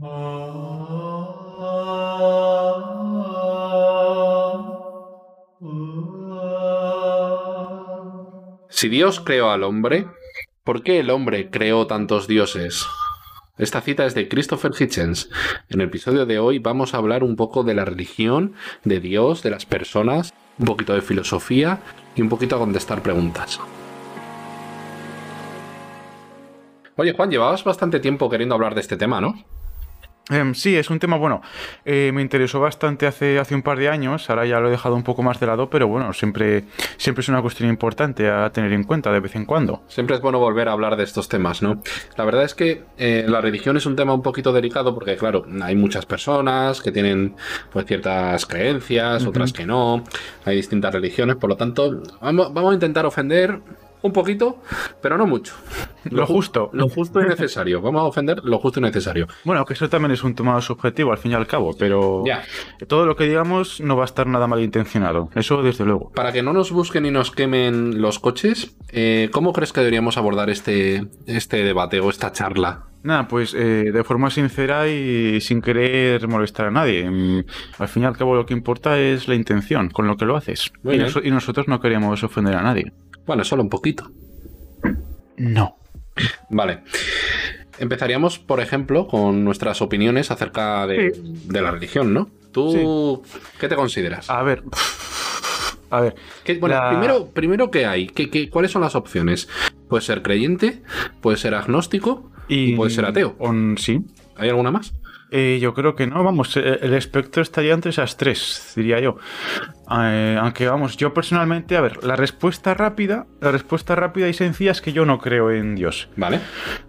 Si Dios creó al hombre, ¿por qué el hombre creó tantos dioses? Esta cita es de Christopher Hitchens. En el episodio de hoy vamos a hablar un poco de la religión, de Dios, de las personas, un poquito de filosofía y un poquito a contestar preguntas. Oye, Juan, llevabas bastante tiempo queriendo hablar de este tema, ¿no? Em, sí, es un tema, bueno, eh, me interesó bastante hace, hace un par de años, ahora ya lo he dejado un poco más de lado, pero bueno, siempre, siempre es una cuestión importante a tener en cuenta de vez en cuando. Siempre es bueno volver a hablar de estos temas, ¿no? La verdad es que eh, la religión es un tema un poquito delicado porque, claro, hay muchas personas que tienen pues ciertas creencias, otras que no, hay distintas religiones, por lo tanto, vamos, vamos a intentar ofender un poquito, pero no mucho. Lo, justo. Lo justo y necesario. Vamos a ofender lo justo y necesario. Bueno, que eso también es un tema subjetivo al fin y al cabo, pero Ya. todo lo que digamos no va a estar nada malintencionado. Eso desde luego. Para que no nos busquen y nos quemen los coches, eh, ¿cómo crees que deberíamos abordar este, este debate o esta charla? Nada, pues eh, de forma sincera y sin querer molestar a nadie. Mm, Al fin y al cabo lo que importa es la intención con lo que lo haces. Y, y nosotros no queríamos ofender a nadie. Bueno, solo un poquito. No. Vale. Empezaríamos, por ejemplo, con nuestras opiniones acerca de, de la religión, ¿no? ¿Tú qué te consideras? A ver. A ver. ¿Qué- bueno, la- primero, primero, ¿qué hay? ¿Qué, qué- cuáles son las opciones? Puede ser creyente, puede ser agnóstico, Y puede ser ateo. on- sí. ¿Hay alguna más? Eh, yo creo que no, vamos, eh, el espectro estaría entre esas tres, diría yo. Eh, aunque vamos, yo personalmente, a ver, la respuesta rápida, la respuesta rápida y sencilla es que yo no creo en Dios. Vale.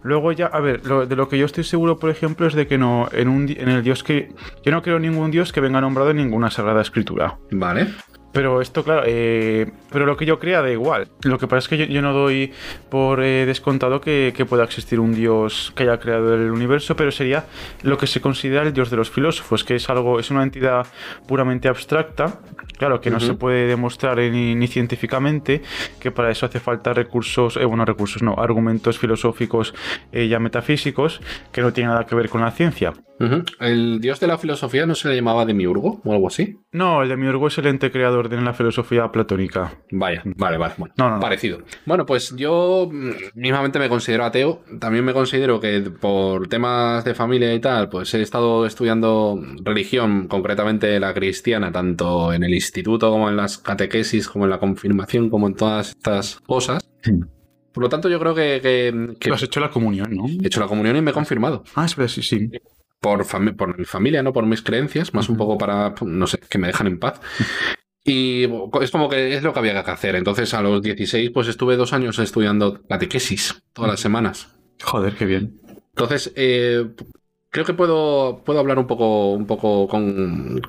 Luego ya, a ver, lo- de lo que yo estoy seguro, por ejemplo, es de que no, en, un, en el Dios que... Yo no creo en ningún Dios que venga nombrado en ninguna sagrada escritura. Vale. Pero esto, claro, eh, pero lo que yo crea da igual. Lo que pasa es que yo, no doy por eh, descontado que, que pueda existir un dios que haya creado el universo, pero sería lo que se considera el dios de los filósofos, que es algo, es una entidad puramente abstracta, claro, que no se puede demostrar ni, ni científicamente, que para eso hace falta recursos, eh, bueno, recursos no, argumentos filosóficos eh, ya metafísicos, que no tienen nada que ver con la ciencia. ¿El dios de la filosofía no se le llamaba Demiurgo o algo así? No, el de Miurgo es el ente creador de la filosofía platónica. Vaya, vale, vale. Bueno, No, no, no. parecido. Bueno, pues yo mm, mismamente me considero ateo. También me considero que por temas de familia y tal, pues he estado estudiando religión, concretamente la cristiana, tanto en el instituto como en las catequesis, como en la confirmación, como en todas estas cosas. Por lo tanto, yo creo que, que- que Tú has hecho la comunión, ¿no? he hecho la comunión y me he confirmado. Ah, espera, sí, sí. por, fami- por mi familia, no por mis creencias, más un poco para, no sé, que me dejan en paz. Y es como que es lo que había que hacer. Entonces, a los 16, pues estuve dos años estudiando catequesis todas las semanas. Joder, qué bien. Entonces, eh, creo que puedo, puedo hablar un poco, un poco con,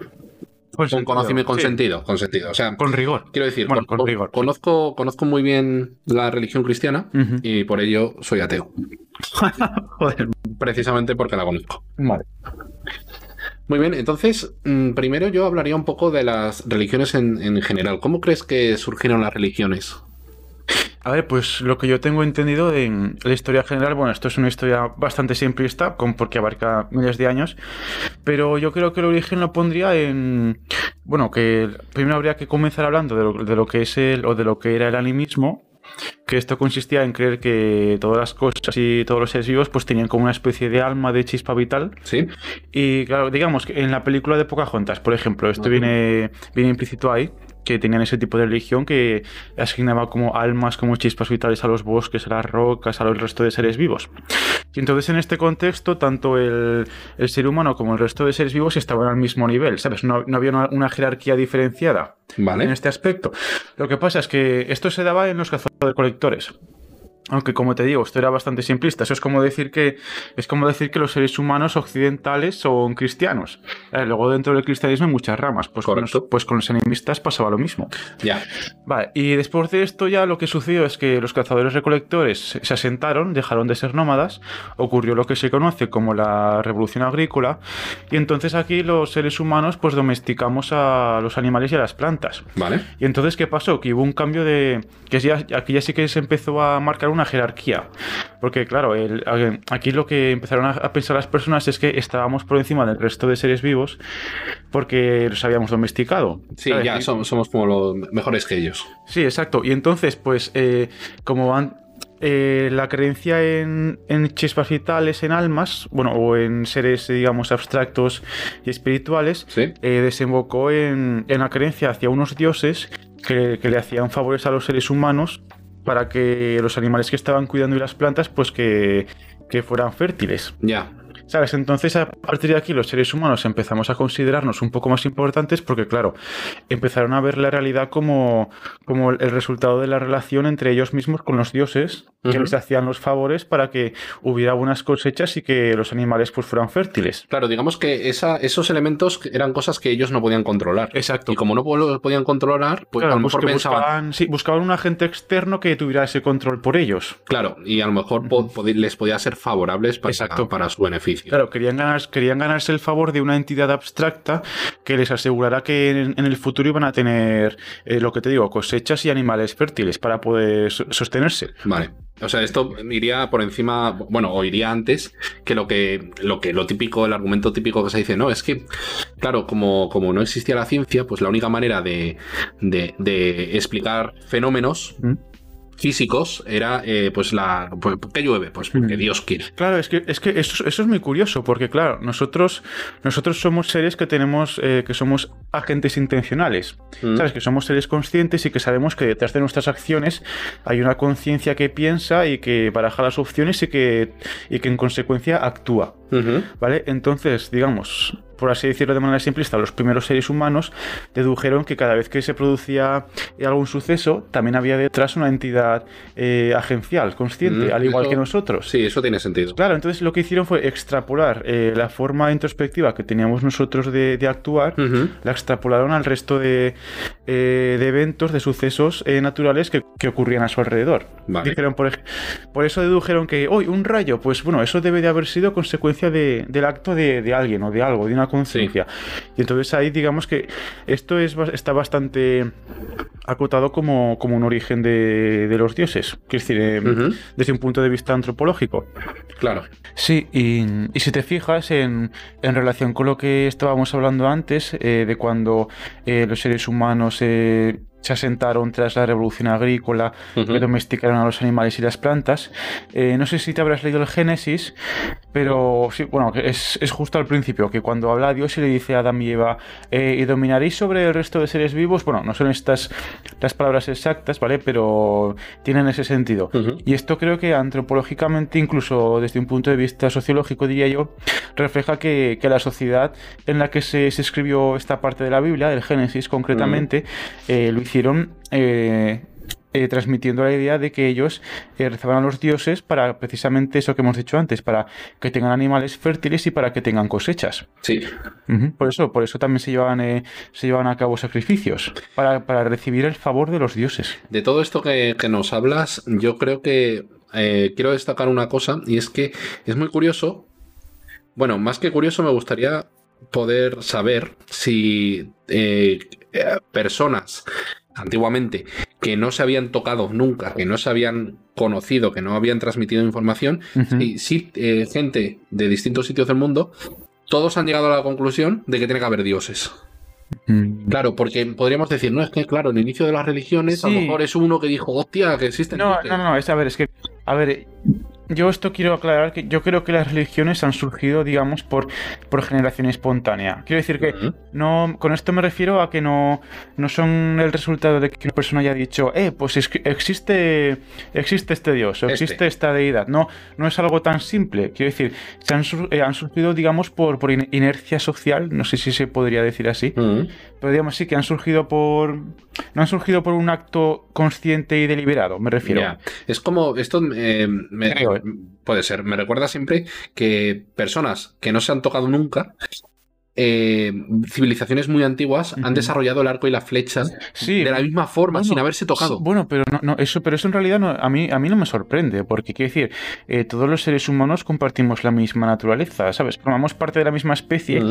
con conocimiento, con Sí, sentido, con sentido. O sea, Con rigor. quiero decir, Bueno, con- con rigor, sí. conozco, conozco muy bien la religión cristiana y por ello soy ateo. Joder. Precisamente porque la conozco. Vale. Muy bien, entonces, mm, primero yo hablaría un poco de las religiones en, en general. ¿Cómo crees que surgieron las religiones? A ver, pues lo que yo tengo entendido en la historia general, bueno, esto es una historia bastante simplista, porque abarca miles de años, pero yo creo que el origen lo pondría en, bueno, que primero habría que comenzar hablando de lo, de lo que es el, o de lo que era el animismo, que esto consistía en creer que todas las cosas y todos los seres vivos pues tenían como una especie de alma, de chispa vital, ¿Sí? Y claro, digamos que en la película de Pocahontas, por ejemplo, esto viene, viene implícito ahí, que tenían ese tipo de religión que asignaba como almas, como chispas vitales a los bosques, a las rocas, a los resto de seres vivos. Y entonces en este contexto, tanto el, el ser humano como el resto de seres vivos estaban al mismo nivel, ¿sabes? No, no había una, una jerarquía diferenciada Vale. en este aspecto. Lo que pasa es que esto se daba en los cazadores-colectores. Aunque como te digo, esto era bastante simplista. Eso es como decir que es como decir que los seres humanos occidentales son cristianos. Eh, luego dentro del cristianismo hay muchas ramas. Pues con, Correcto. los, pues con los animistas pasaba lo mismo. Ya. Vale, y después de esto ya lo que sucedió es que los cazadores recolectores se se asentaron, dejaron de ser nómadas, ocurrió lo que se conoce como la revolución agrícola, y entonces aquí los seres humanos pues domesticamos a los animales y a las plantas. Vale. Y entonces, ¿qué pasó? Que hubo un cambio de... que ya, aquí ya sí que se empezó a marcar una jerarquía. Porque, claro, el, aquí lo que empezaron a, pensar las personas es que estábamos por encima del resto de seres vivos porque los habíamos domesticado. Sí, ya somos, somos, como los mejores que ellos. Sí, exacto. Y entonces, pues, eh, como van, eh, la creencia en, chispas vitales, en almas, bueno, o en seres, digamos, abstractos y espirituales, eh, desembocó en, la creencia hacia unos dioses que, le hacían favores a los seres humanos para que los animales que estaban cuidando y las plantas, pues que, que fueran fértiles. Ya. ¿Sabes? Entonces, a partir de aquí, los seres humanos empezamos a considerarnos un poco más importantes porque, claro, empezaron a ver la realidad como, como el resultado de la relación entre ellos mismos con los dioses, que les hacían los favores para que hubiera buenas cosechas y que los animales pues fueran fértiles. Claro, digamos que esa, esos elementos eran cosas que ellos no podían controlar. Exacto. Y como no los podían controlar, pues a lo mejor pensaban... Buscaban, sí, buscaban un agente externo que tuviera ese control por ellos. Claro, y a lo mejor les podía ser favorables para, para su beneficio. Claro, querían, ganar, querían ganarse el favor de una entidad abstracta que les asegurara que en, el futuro iban a tener, eh, lo que te digo, cosechas y animales fértiles para poder sostenerse. Vale. O sea, esto iría por encima, bueno, o iría antes que lo que lo que lo típico, el argumento típico que se dice, no, es que, claro, como, como no existía la ciencia, pues la única manera de, de, explicar fenómenos ¿Mm? Físicos era eh, pues la pues, ¿por qué llueve? Pues porque mm. Dios quiere. Claro, es que, es que eso, es muy curioso, porque claro, nosotros, nosotros somos seres que tenemos, eh, que somos agentes intencionales. Mm. ¿Sabes? Que somos seres conscientes y que sabemos que detrás de nuestras acciones hay una conciencia que piensa y que baraja las opciones y que, y que en consecuencia actúa. ¿Vale? Entonces, digamos, por así decirlo de manera simplista, los primeros seres humanos dedujeron que cada vez que se producía algún suceso, también había detrás una entidad eh, agencial, consciente, mm, al igual que nosotros. Sí, eso tiene sentido. Claro, entonces lo que hicieron fue extrapolar eh, la forma introspectiva que teníamos nosotros de, actuar, la extrapolaron al resto de, eh, eventos, de sucesos naturales que, ocurrían a su alrededor. Dijeron, por, por, eso dedujeron que hoy un rayo, pues bueno, eso debe de haber sido consecuencia del acto de, de alguien o de algo, de una conciencia. Y entonces ahí digamos que esto es, está bastante acotado como, como un origen de, de los dioses, es decir, em, desde un punto de vista antropológico. Claro. Sí, y, y si te fijas en, en, relación con lo que estábamos hablando antes, eh, de cuando eh, los seres humanos eh, se asentaron tras la revolución agrícola, que domesticaron a los animales y las plantas. Eh, no sé si te habrás leído el Génesis, pero sí, bueno, es, es, justo al principio, que cuando habla Dios y le dice a Adán y Eva, eh, y dominaréis sobre el resto de seres vivos, bueno, no son estas las palabras exactas, ¿vale? Pero tienen ese sentido. Y esto creo que antropológicamente, incluso desde un punto de vista sociológico, diría yo, refleja que, que la sociedad en la que se, se, escribió esta parte de la Biblia, el Génesis concretamente, eh, lo hicieron eh, eh, transmitiendo la idea de que ellos eh, rezaban a los dioses para precisamente eso que hemos dicho antes, para que tengan animales fértiles y para que tengan cosechas. Sí. Por eso, por eso también se llevan, se llevan a cabo sacrificios, para, recibir el favor de los dioses. De todo esto que, nos hablas, yo creo que quiero destacar una cosa, y es que es muy curioso. Bueno, más que curioso, me gustaría poder saber si personas antiguamente que no se habían tocado nunca, que no se habían conocido, que no habían transmitido información, y sí, eh, gente de distintos sitios del mundo, todos han llegado a la conclusión de que tiene que haber dioses. Mm. Claro, porque podríamos decir, no es que, claro, el inicio de las religiones a lo mejor es uno que dijo, hostia, que existen. No, no, no, es a ver, es que, a ver, yo esto quiero aclarar que yo creo que las religiones han surgido, digamos, por, por generación espontánea. Quiero decir que no, con esto me refiero a que no, no son el resultado de que una persona haya dicho, eh, pues existe, existe este dios, o este. existe esta deidad. No, no es algo tan simple. Quiero decir, se han, eh, han surgido, digamos, por, por inercia social, no sé si se podría decir así, pero digamos sí que han surgido por. No han surgido por un acto consciente y deliberado, me refiero. Es como, esto eh, me, ¿eh? Puede ser, me recuerda siempre que personas que no se han tocado nunca eh, civilizaciones muy antiguas han desarrollado el arco y la flecha de la misma forma, sin haberse tocado. bueno, pero no, no, eso, pero eso en realidad no, a, mí, a mí no me sorprende, porque quiero decir, eh, todos los seres humanos compartimos la misma naturaleza, ¿sabes? Formamos parte de la misma especie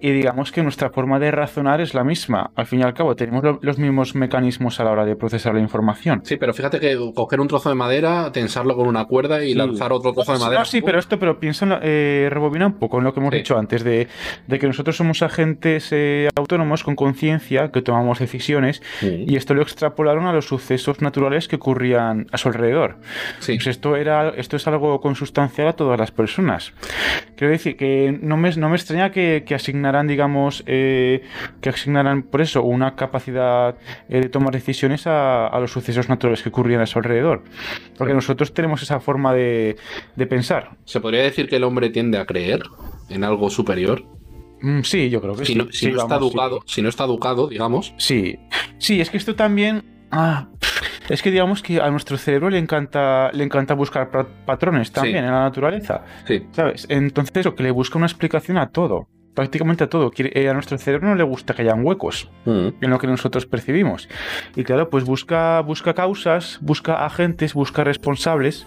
y digamos que nuestra forma de razonar es la misma. Al fin y al cabo, tenemos los mismos mecanismos a la hora de procesar la información. Sí, pero fíjate que coger un trozo de madera, tensarlo con una cuerda y lanzar otro trozo de madera. sí, pero esto, pero piensa, eh, rebobina un poco en lo que hemos dicho antes, de, de que nosotros somos agentes eh, autónomos con conciencia que tomamos decisiones y esto lo extrapolaron a los sucesos naturales que ocurrían a su alrededor. Pues esto, era, esto es algo consustancial a todas las personas. Quiero decir que no me, no me extraña que, asignaran, digamos, eh, que asignaran por eso una capacidad eh, de tomar decisiones a, a, los sucesos naturales que ocurrían a su alrededor. Porque nosotros tenemos esa forma de, de pensar. ¿Se podría decir que el hombre tiende a creer en algo superior? Mm, sí, yo creo que si sí. No, si, no está educado, si no está educado, digamos. Sí, sí, es que esto también... Ah, es que digamos que a nuestro cerebro le encanta, le encanta buscar patrones también en la naturaleza. Sí. ¿Sabes? Entonces, lo que le busca una explicación a todo prácticamente a todo. Eh, a nuestro cerebro no le gusta que hayan huecos mm. en lo que nosotros percibimos. Y claro, pues busca, busca causas, busca agentes, busca responsables.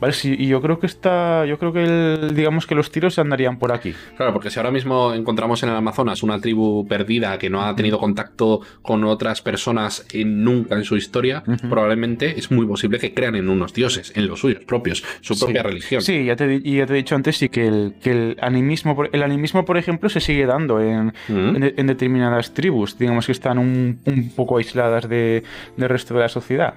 ¿vale? y yo creo que está, yo creo que digamos que los tiros andarían por aquí. Claro, porque si ahora mismo encontramos en el Amazonas una tribu perdida que no ha tenido contacto con otras personas nunca en su historia, probablemente es muy posible que crean en unos dioses, en los suyos propios, su propia religión. Sí, ya te, ya te he dicho antes sí que el, que el animismo, el animismo, por ejemplo, se sigue dando en, en, determinadas tribus, digamos que están un, un poco aisladas de, del resto de la sociedad.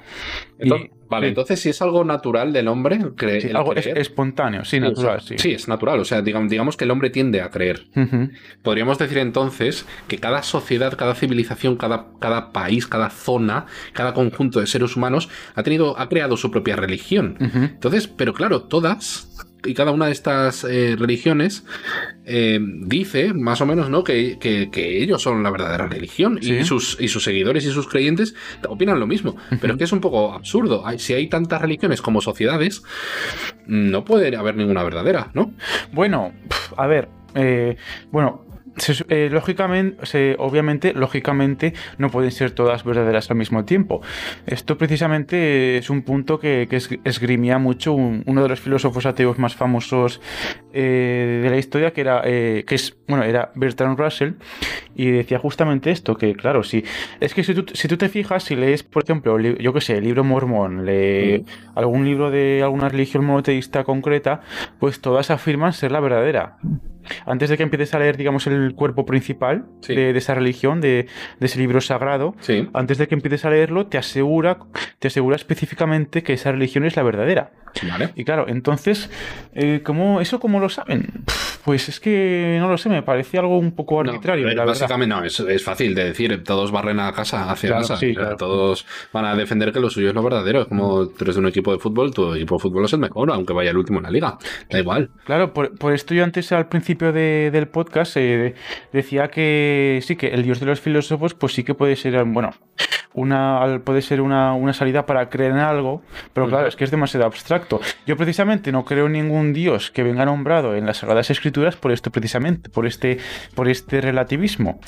vale, entonces si es algo natural del hombre, creer, algo es, espontáneo, sí, natural, sí. Sí, es natural, o sea, digamos, digamos que el hombre tiende a creer. Podríamos decir entonces que cada sociedad, cada civilización, cada, cada país, cada zona, cada conjunto de seres humanos ha tenido, ha creado su propia religión. Entonces, pero claro, todas y cada una de estas eh, religiones eh, dice, más o menos, ¿no? Que, ellos son la verdadera religión y, sus, y sus seguidores y sus creyentes opinan lo mismo. Pero es que es un poco absurdo. Si hay tantas religiones como sociedades, no puede haber ninguna verdadera, ¿no? Bueno, a ver, eh, bueno, eh, lógicamente, obviamente, lógicamente, no pueden ser todas verdaderas al mismo tiempo. Esto precisamente es un punto que, esgrimía mucho uno de los filósofos ateos más famosos eh, de la historia, que era, eh, que es, bueno, era Bertrand Russell, y decía justamente esto, que claro, si es que si tú, si tú te fijas, si lees, por ejemplo, yo que sé, el libro mormón, lee algún libro de alguna religión monoteísta concreta, pues todas afirman ser la verdadera antes de que empieces a leer, digamos, el cuerpo principal de, esa religión, de, ese libro sagrado, antes de que empieces a leerlo, te asegura, te asegura específicamente que esa religión es la verdadera. Y claro, entonces, eh, ¿cómo, ¿eso cómo lo saben? Pues es que no lo sé, me parece algo un poco arbitrario. No, básicamente no, es, fácil de decir, todos barren a casa hacia casa. Todos van a defender que lo suyo es lo verdadero. Es como tú eres de un equipo de fútbol, tu equipo de fútbol es el mejor, aunque vaya el último en la liga. Da igual. Claro, por, esto yo antes al principio del podcast eh, decía que sí, que el dios de los filósofos, pues sí que puede ser, bueno, una, puede ser una, salida para creer en algo, pero claro, es que es demasiado abstracto. Yo precisamente no creo en ningún dios que venga nombrado en las Sagradas Escrituras por esto precisamente, por este, por este relativismo.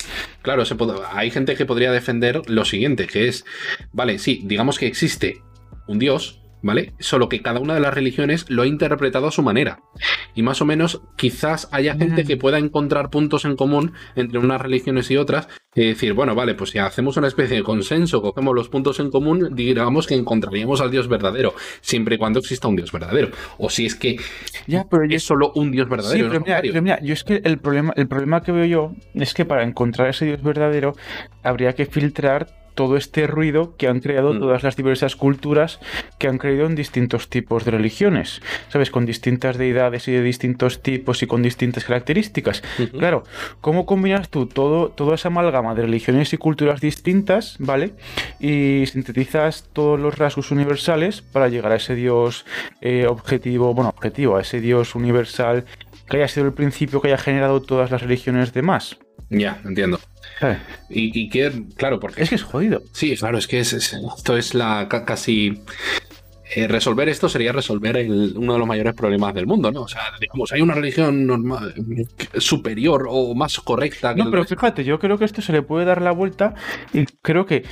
Claro, se hay gente que podría defender lo siguiente, que es, vale, sí, digamos que existe un dios, ¿vale? Solo que cada una de las religiones lo ha interpretado a su manera. Y más o menos quizás haya gente que pueda encontrar puntos en común entre unas religiones y otras y decir, bueno, vale, pues si hacemos una especie de consenso, cogemos los puntos en común, digamos que encontraríamos al Dios verdadero, siempre y cuando exista un Dios verdadero. O si es que ya, pero es solo un Dios verdadero. Sí, pero, mira, yo es que el problema, el problema que veo yo es que para encontrar ese Dios verdadero habría que filtrar todo este ruido que han creado mm. todas las diversas culturas que han creído en distintos tipos de religiones, ¿sabes? Con distintas deidades y de distintos tipos y con distintas características. Claro, ¿cómo combinas tú todo, toda esa amalgama de religiones y culturas distintas, ¿vale? Y sintetizas todos los rasgos universales para llegar a ese Dios eh, objetivo, bueno, objetivo, a ese Dios universal que haya sido el principio que haya generado todas las religiones demás. Ya, entiendo. Eh. Y, que, claro, porque... Es que es jodido. Sí, claro, es que es, esto es la casi eh, resolver esto sería resolver uno de los mayores problemas del mundo, ¿no? O sea, digamos, hay una religión normal, superior o más correcta. Que no, pero fíjate, yo creo que esto se le puede dar la vuelta y creo que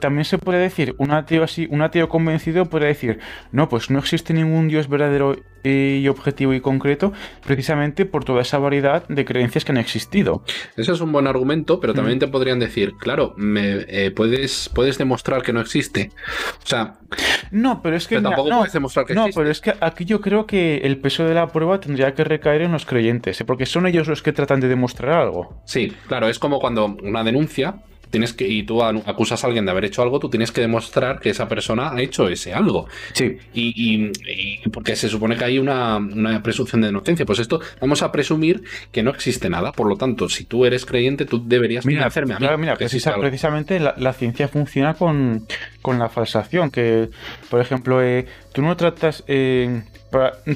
también se puede decir, un ateo así, un ateo convencido puede decir, no, pues no existe ningún Dios verdadero y objetivo y concreto precisamente por toda esa variedad de creencias que han existido. Ese es un buen argumento, pero también mm. te podrían decir, claro, me, eh, puedes, puedes demostrar que no existe. O sea... No, pero es que... tampoco puedes demostrar que no, pero es que aquí yo creo que el peso de la prueba tendría que recaer en los creyentes, ¿eh? porque son ellos los que tratan de demostrar algo. Sí, claro, es como cuando una denuncia tienes que, y tú acusas a alguien de haber hecho algo, tú tienes que demostrar que esa persona ha hecho ese algo. Sí. Y, porque se supone que hay una, presunción de inocencia. Pues esto, vamos a presumir que no existe nada. Por lo tanto, si tú eres creyente, tú deberías hacerme a mí. mira, precisamente la, ciencia funciona con, la falsación. Que, por ejemplo, eh, tú no tratas. Eh,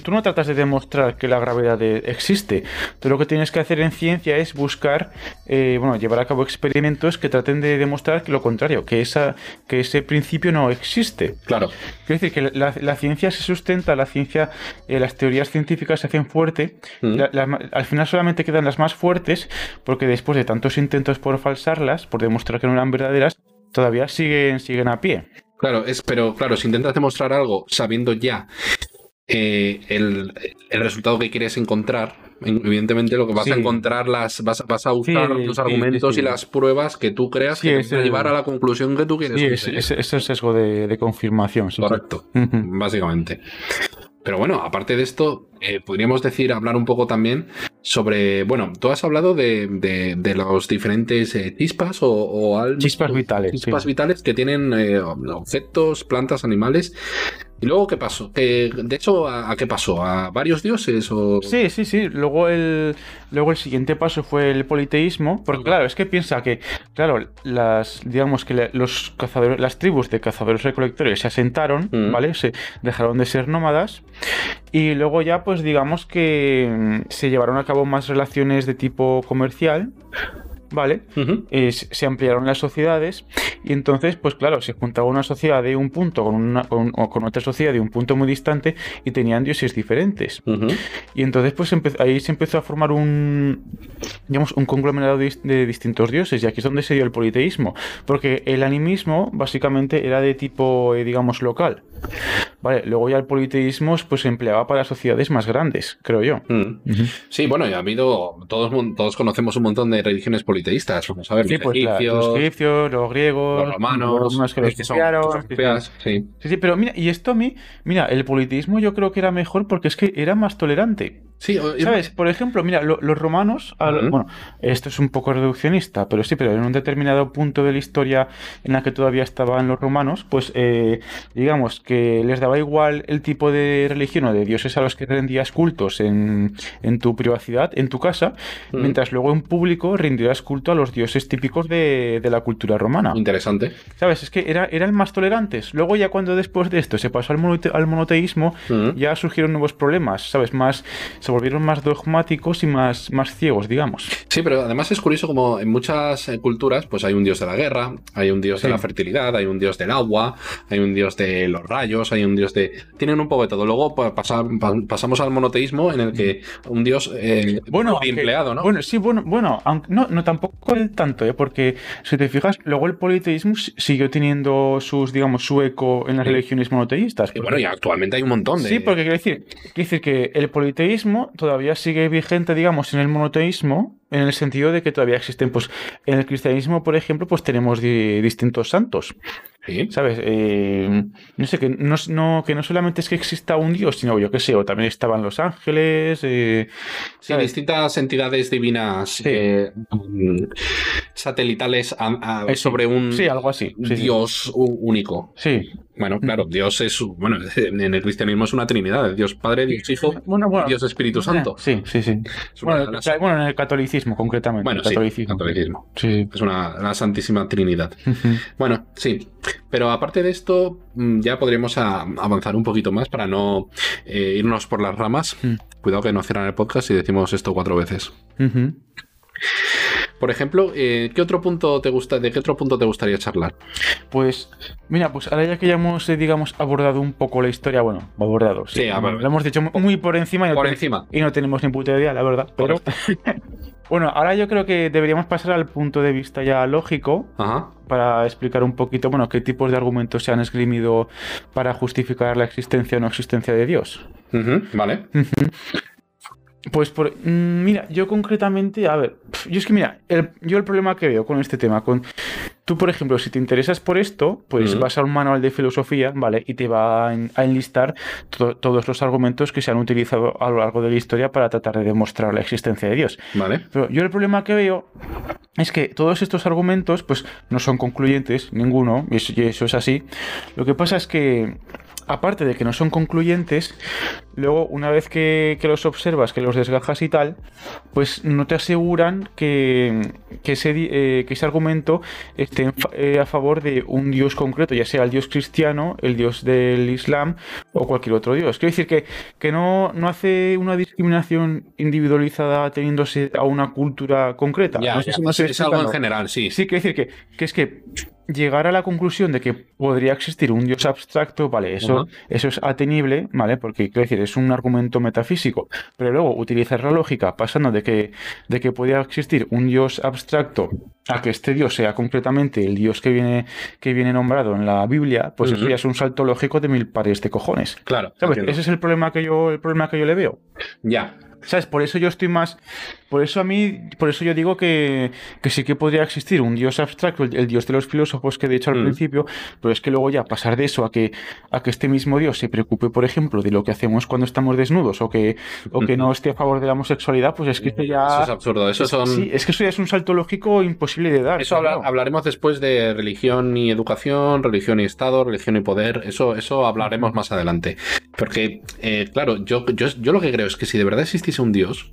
tú no tratas de demostrar que la gravedad existe. Tú lo que tienes que hacer en ciencia es buscar, eh, bueno, llevar a cabo experimentos que traten de demostrar lo contrario, que, esa, que ese principio no existe. Claro. Quiero decir que la, ciencia se sustenta, la ciencia, eh, las teorías científicas se hacen fuerte, mm. al final solamente quedan las más fuertes, porque después de tantos intentos por falsarlas, por demostrar que no eran verdaderas, todavía siguen, siguen a pie. Claro, es, pero claro, si intentas demostrar algo sabiendo ya eh, el, resultado que quieres encontrar. Evidentemente, lo que vas a encontrar, las, vas, vas a usar los argumentos y las pruebas que tú creas que te van a llevar a la conclusión que tú quieres. Sí, es, es, el sesgo de, confirmación. Correcto, básicamente. Pero bueno, aparte de esto, eh, podríamos decir, hablar un poco también sobre, bueno, tú has hablado de, de, los diferentes eh, chispas o, chispas vitales. Chispas vitales que tienen objetos, plantas, animales. ¿Y luego qué pasó? de hecho, ¿a, qué pasó? ¿A varios dioses? O... Sí, sí, sí. Luego el, luego el siguiente paso fue el politeísmo. Porque claro, es que piensa que, claro, las, digamos que los cazadores, las tribus de cazadores recolectores se asentaron, mm. ¿vale? Se dejaron de ser nómadas. Y luego ya, pues digamos que mm, se llevaron a cabo más relaciones de tipo comercial ¿vale? se ampliaron las sociedades y entonces, pues claro, se juntaba una sociedad de un punto con, una, con, otra sociedad de un punto muy distante y tenían dioses diferentes. Y entonces, pues ahí se empezó a formar un, digamos, un conglomerado de, distintos dioses y aquí es donde se dio el politeísmo, porque el animismo básicamente era de tipo, eh, digamos, local. Vale, luego ya el politeísmo pues, se empleaba para sociedades más grandes, creo yo. Mm. Sí, bueno, ya ha habido, todos, todos conocemos un montón de religiones politeístas, vamos a ver, los, pues egipcios, los egipcios, los griegos, los romanos, los romanos que los sí, sí. sí, pero mira, y esto a mí, mira, el politeísmo yo creo que era mejor porque es que era más tolerante. Sí, ¿sabes? Por ejemplo, mira, los romanos, bueno, esto es un poco reduccionista, pero sí, pero en un determinado punto de la historia en la que todavía estaban los romanos, pues eh, digamos que les daba igual el tipo de religión o de dioses a los que rendías cultos en, tu privacidad, en tu casa, mientras luego en público rendías culto a los dioses típicos de, la cultura romana. Interesante. ¿Sabes? Es que era, eran más tolerantes. Luego ya cuando después de esto se pasó al, al monoteísmo, ya surgieron nuevos problemas, ¿sabes? Más volvieron más dogmáticos y más, más ciegos, digamos. Sí, pero además es curioso como en muchas eh, culturas pues hay un dios de la guerra, hay un dios de la fertilidad, hay un dios del agua, hay un dios de los rayos, hay un dios de... Tienen un poco de todo. Luego pues, pasamos al monoteísmo en el que un dios eh, bueno, empleado, ¿no? Bueno, sí, bueno, bueno aunque, no, no tampoco el tanto, ¿eh? porque si te fijas, luego el politeísmo siguió teniendo sus, digamos, su eco en las religiones monoteístas. Y bueno, y actualmente hay un montón de... Sí, porque quiere decir, quiere decir que el politeísmo todavía sigue vigente, digamos, en el monoteísmo, en el sentido de que todavía existen, pues, en el cristianismo, por ejemplo, pues tenemos distintos santos. ¿Sabes? Eh, no sé, que no, que no solamente es que exista un Dios, sino yo qué sé, o también estaban los ángeles. Eh, sí, distintas entidades divinas eh, satelitales sobre un algo así. Dios único. Sí. Bueno, claro, Dios es, bueno, en el cristianismo es una trinidad, Dios Padre, Dios Hijo, Dios Espíritu Santo. Sí, sí, sí. Bueno, en el catolicismo concretamente. Bueno, catolicismo. Sí, catolicismo. Sí. Es una, Santísima Trinidad. Bueno, sí. Pero aparte de esto, mm, ya podríamos avanzar un poquito más para no eh, irnos por las ramas. Mm. Cuidado que no cierran el podcast y decimos esto cuatro veces. Por ejemplo, eh, ¿qué otro punto te gusta, ¿de qué otro punto te gustaría charlar? Pues, mira, pues ahora ya que ya hemos, eh, digamos, abordado un poco la historia, bueno, abordado, sí, Sí, a ver. lo hemos dicho muy por encima y no, Por te- encima. y no tenemos ni puta idea, la verdad, pero... bueno, ahora yo creo que deberíamos pasar al punto de vista ya lógico Ajá. para explicar un poquito, bueno, qué tipos de argumentos se han esgrimido para justificar la existencia o no existencia de Dios. Vale. Pues por, mm, mira, yo concretamente, a ver, yo es que mira, el- yo el problema que veo con este tema, con tú por ejemplo, si te interesas por esto, pues vas a un manual de filosofía, ¿vale? Y te va a, en- a enlistar to- todos los argumentos que se han utilizado a lo largo de la historia para tratar de demostrar la existencia de Dios. Vale. Pero yo el problema que veo es que todos estos argumentos, pues no son concluyentes, ninguno, y eso, y eso es así. Lo que pasa es que, aparte de que no son concluyentes, luego una vez que, que los observas, que los desgajas y tal, pues no te aseguran que, que, ese, eh, que ese argumento esté eh, a favor de un dios concreto, ya sea el dios cristiano, el dios del Islam o cualquier otro dios. Quiero decir que, que no, no hace una discriminación individualizada teniéndose a una cultura concreta. Ya, No sé ya. si me estoy es algo en general, sí. Sí, quiero decir que, que es que llegar a la conclusión de que podría existir un dios abstracto, vale, eso, eso es atenible, ¿vale? Porque quiero decir, es un argumento metafísico. Pero luego utilizar la lógica pasando de que, de que podría existir un dios abstracto a que este dios sea concretamente el dios que viene, que viene nombrado en la Biblia, pues eso Ujú. ya es un salto lógico de mil pares de cojones. Claro. ¿Sabes? entiendo. Ese es el problema que yo, el problema que yo le veo. Ya. ¿Sabes? Por eso yo estoy más. Por eso a mí. Por eso yo digo que, que sí que podría existir un dios abstracto, el, el dios de los filósofos que de hecho al Mm. principio, pero es que luego ya pasar de eso a que, a que este mismo dios se preocupe, por ejemplo, de lo que hacemos cuando estamos desnudos o que, o que no esté a favor de la homosexualidad, pues es que esto ya. Eso es absurdo. Eso son. Sí, es que eso ya es un salto lógico imposible de dar. Eso habla- hablaremos después de religión y educación, religión y Estado, religión y poder. Eso, eso hablaremos más adelante. Porque, eh, claro, yo, yo, yo lo que creo es que si de verdad existiese un Dios,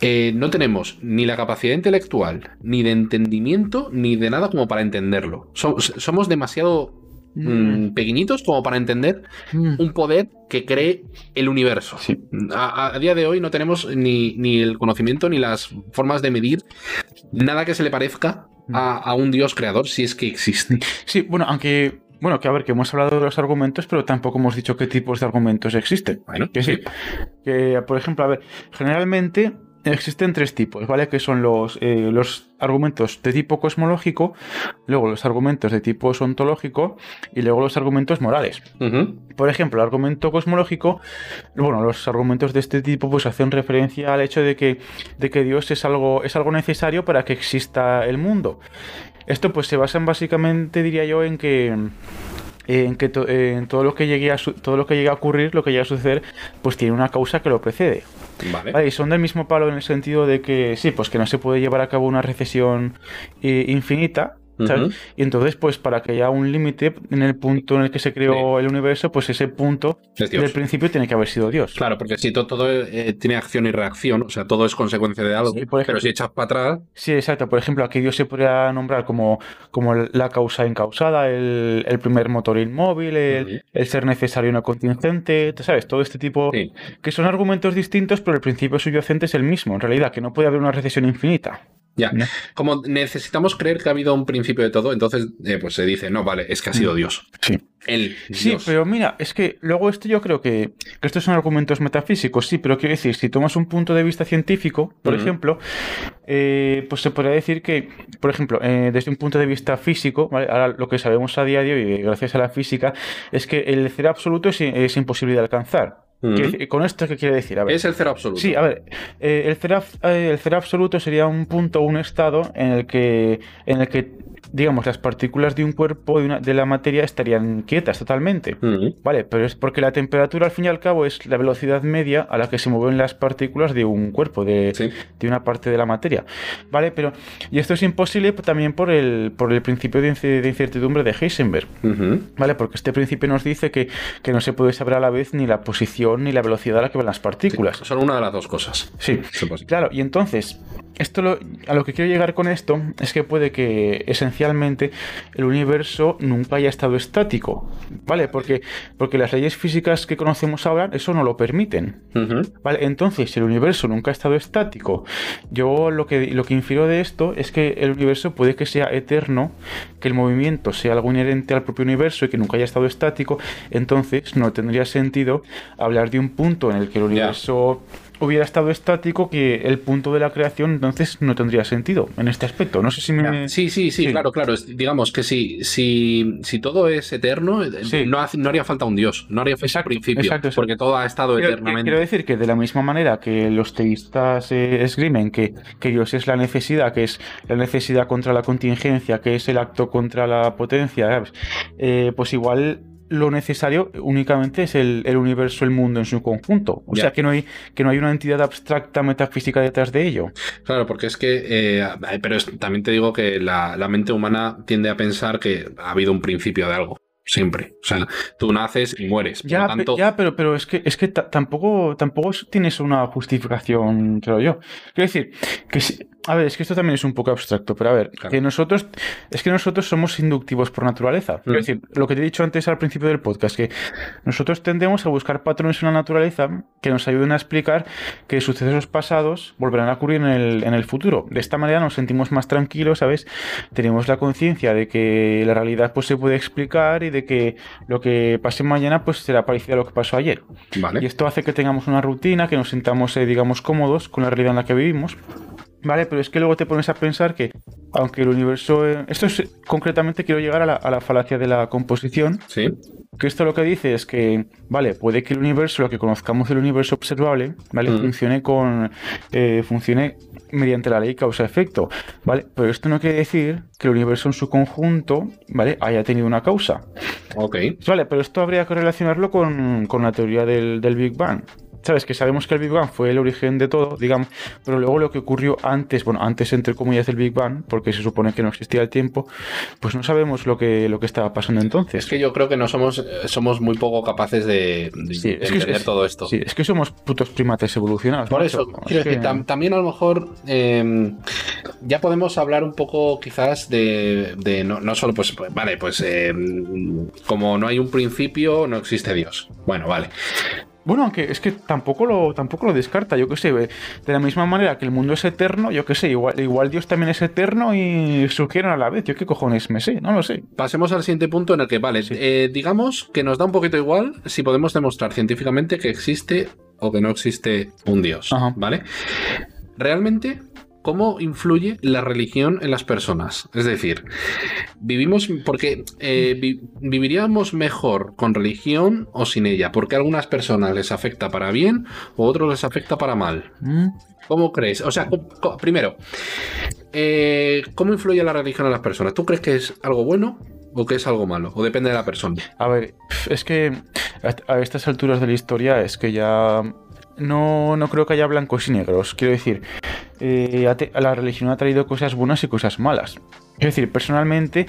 eh, no tenemos ni la capacidad intelectual, ni de entendimiento, ni de nada como para entenderlo. So- somos demasiado mm, pequeñitos como para entender Mm. un poder que cree el universo. Sí. A, a día de hoy no tenemos ni, ni el conocimiento ni las formas de medir nada que se le parezca a, a un dios creador si es que existe. Sí, bueno, aunque. Bueno, que a ver, que hemos hablado de los argumentos, pero tampoco hemos dicho qué tipos de argumentos existen. Bueno, que sí. Que, por ejemplo, a ver, generalmente existen tres tipos, ¿vale? Que son los, eh, los argumentos de tipo cosmológico, luego los argumentos de tipo ontológico y luego los argumentos morales. Por ejemplo, el argumento cosmológico, bueno, los argumentos de este tipo pues hacen referencia al hecho de que, de que Dios es algo, es algo necesario para que exista el mundo. Esto pues se basa en, básicamente, diría yo, en que en que to- en todo lo que llegue a su- todo lo que llegue a ocurrir, lo que llegue a suceder, pues tiene una causa que lo precede. Vale. Vale, y son del mismo palo en el sentido de que sí, pues que no se puede llevar a cabo una recesión eh, infinita. Y entonces, pues para que haya un límite en el punto en el que se creó el universo, pues ese punto del principio tiene que haber sido Dios. Claro, porque si to- todo, eh, tiene acción y reacción, o sea, todo es consecuencia de algo, Sí, por ejemplo. pero si echas para atrás, Sí, exacto. Por ejemplo, aquí Dios se podría nombrar como, como la causa encausada, el, el primer motor inmóvil, el, ser necesario y no contingente, ¿tú ¿sabes? Todo este tipo sí. que son argumentos distintos, pero el principio subyacente es el mismo, en realidad, que no puede haber una recesión infinita. Ya. ¿no? Como necesitamos creer que ha habido un principio de todo, entonces eh, pues se dice, no, vale, es que ha sido Dios. Sí. Pero mira, es que luego esto yo creo que, que estos son argumentos metafísicos, sí, pero quiero decir, si tomas un punto de vista científico, por ejemplo, eh, pues se podría decir que, por ejemplo, eh, desde un punto de vista físico, ¿vale? ahora lo que sabemos a día de hoy, gracias a la física, es que el cero absoluto es, es imposible de alcanzar. Quiero decir, ¿Con esto qué quiere decir? A ver. Es el cero absoluto. Sí, a ver, eh, el, cero, eh, el cero absoluto sería un punto, un estado en el que, en el que digamos, las partículas de un cuerpo, de, una- de la materia, estarían quietas totalmente. Ujú. Vale, pero es porque la temperatura al fin y al cabo es la velocidad media a la que se mueven las partículas de un cuerpo, de, Sí. de una parte de la materia. Vale, pero y esto es imposible también por el, por el principio de, incertidumbre de Heisenberg. Ujú. Vale, porque este principio nos dice que, que no se puede saber a la vez ni la posición ni la velocidad a la que van las partículas. Son una de las dos cosas. Sí. Claro, y entonces, esto lo, a lo que quiero llegar con esto es que puede que esencialmente el universo nunca haya estado estático, ¿vale? Porque, porque las leyes físicas que conocemos ahora eso no lo permiten, ¿vale? Entonces, si el universo nunca ha estado estático, yo lo que, lo que infiero de esto es que el universo puede que sea eterno, que el movimiento sea algo inherente al propio universo y que nunca haya estado estático, entonces no tendría sentido hablar de un punto en el que el universo hubiera estado estático que el punto de la creación entonces no tendría sentido en este aspecto. No sé si me... Sí, sí, sí, claro, claro. Digamos que si, si, si todo es eterno, eh, no, no, haría falta un dios, no haría falta un principio, porque todo ha estado eternamente. Quiero decir que de la misma manera que los teístas eh, esgrimen que, que Dios es la necesidad, que es la necesidad contra la contingencia, que es el acto contra la potencia, eh, pues igual lo necesario únicamente es el, universo, el mundo en su conjunto. O sea que no hay que no hay una entidad abstracta metafísica detrás de ello. Claro, porque es que, eh, pero también te digo que la, mente humana tiende a pensar que ha habido un principio de algo. Siempre. O sea, tú naces y mueres. ya, ya, pero, pero es que, es que tampoco, tampoco tienes una justificación, creo yo. Quiero decir, que si, a ver, es que esto también es un poco abstracto, pero a ver, que nosotros, es que nosotros somos inductivos por naturaleza. Es mm. decir, lo que te he dicho antes al principio del podcast, que nosotros tendemos a buscar patrones en la naturaleza que nos ayuden a explicar que sucesos pasados volverán a ocurrir en el, en el futuro. De esta manera nos sentimos más tranquilos, ¿sabes? Tenemos la conciencia de que la realidad pues se puede explicar y de que lo que pase mañana pues será parecido a lo que pasó ayer. Vale. Y esto hace que tengamos una rutina, que nos sintamos, eh, digamos, cómodos con la realidad en la que vivimos. Vale, pero es que luego te pones a pensar que, aunque el universo. Eh, esto es concretamente quiero llegar a la, falacia de la composición. Sí. Que esto lo que dice es que, vale, puede que el universo, lo que conozcamos del universo observable, ¿vale? Mm. Funcione con. Eh, funcione mediante la ley causa-efecto, ¿vale? Pero esto no quiere decir que el universo en su conjunto, ¿vale? Haya tenido una causa. Ok. Vale, pero esto habría que relacionarlo con, la teoría del, del Big Bang. ¿Sabes? Que sabemos que el Big Bang fue el origen de todo, digamos, pero luego lo que ocurrió antes, bueno, antes entre comillas del Big Bang, porque se supone que no existía el tiempo, pues no sabemos lo que, lo que estaba pasando entonces. Es que yo creo que no somos, eh, somos muy poco capaces de, entender todo esto. Sí, es que somos putos primates evolucionados. Por eso, quiero decir, también a lo mejor em, ya podemos hablar un poco quizás de, no, no, solo, pues, pues vale, pues em, como no hay un principio, no existe Dios. Bueno, vale. Bueno, aunque es que tampoco lo, tampoco lo descarta, yo qué sé, de la misma manera que el mundo es eterno, yo qué sé, igual, igual Dios también es eterno y surgieron a la vez, yo qué cojones me sé, no lo sé. Pasemos al siguiente punto en el que, vale, eh, digamos que nos da un poquito igual si podemos demostrar científicamente que existe o que no existe un Dios, ¿vale? Realmente cómo influye la religión en las personas. Es decir, vivimos porque eh, viviríamos mejor con religión o sin ella, porque a algunas personas les afecta para bien o a otros les afecta para mal. Mm. ¿Cómo crees? O sea, primero, eh, ¿cómo influye la religión en las personas? ¿Tú crees que es algo bueno o que es algo malo? ¿O depende de la persona? A ver, es que a estas alturas de la historia es que ya no, no creo que haya blancos y negros. Quiero decir, eh, la religión ha traído cosas buenas y cosas malas. Es decir, personalmente,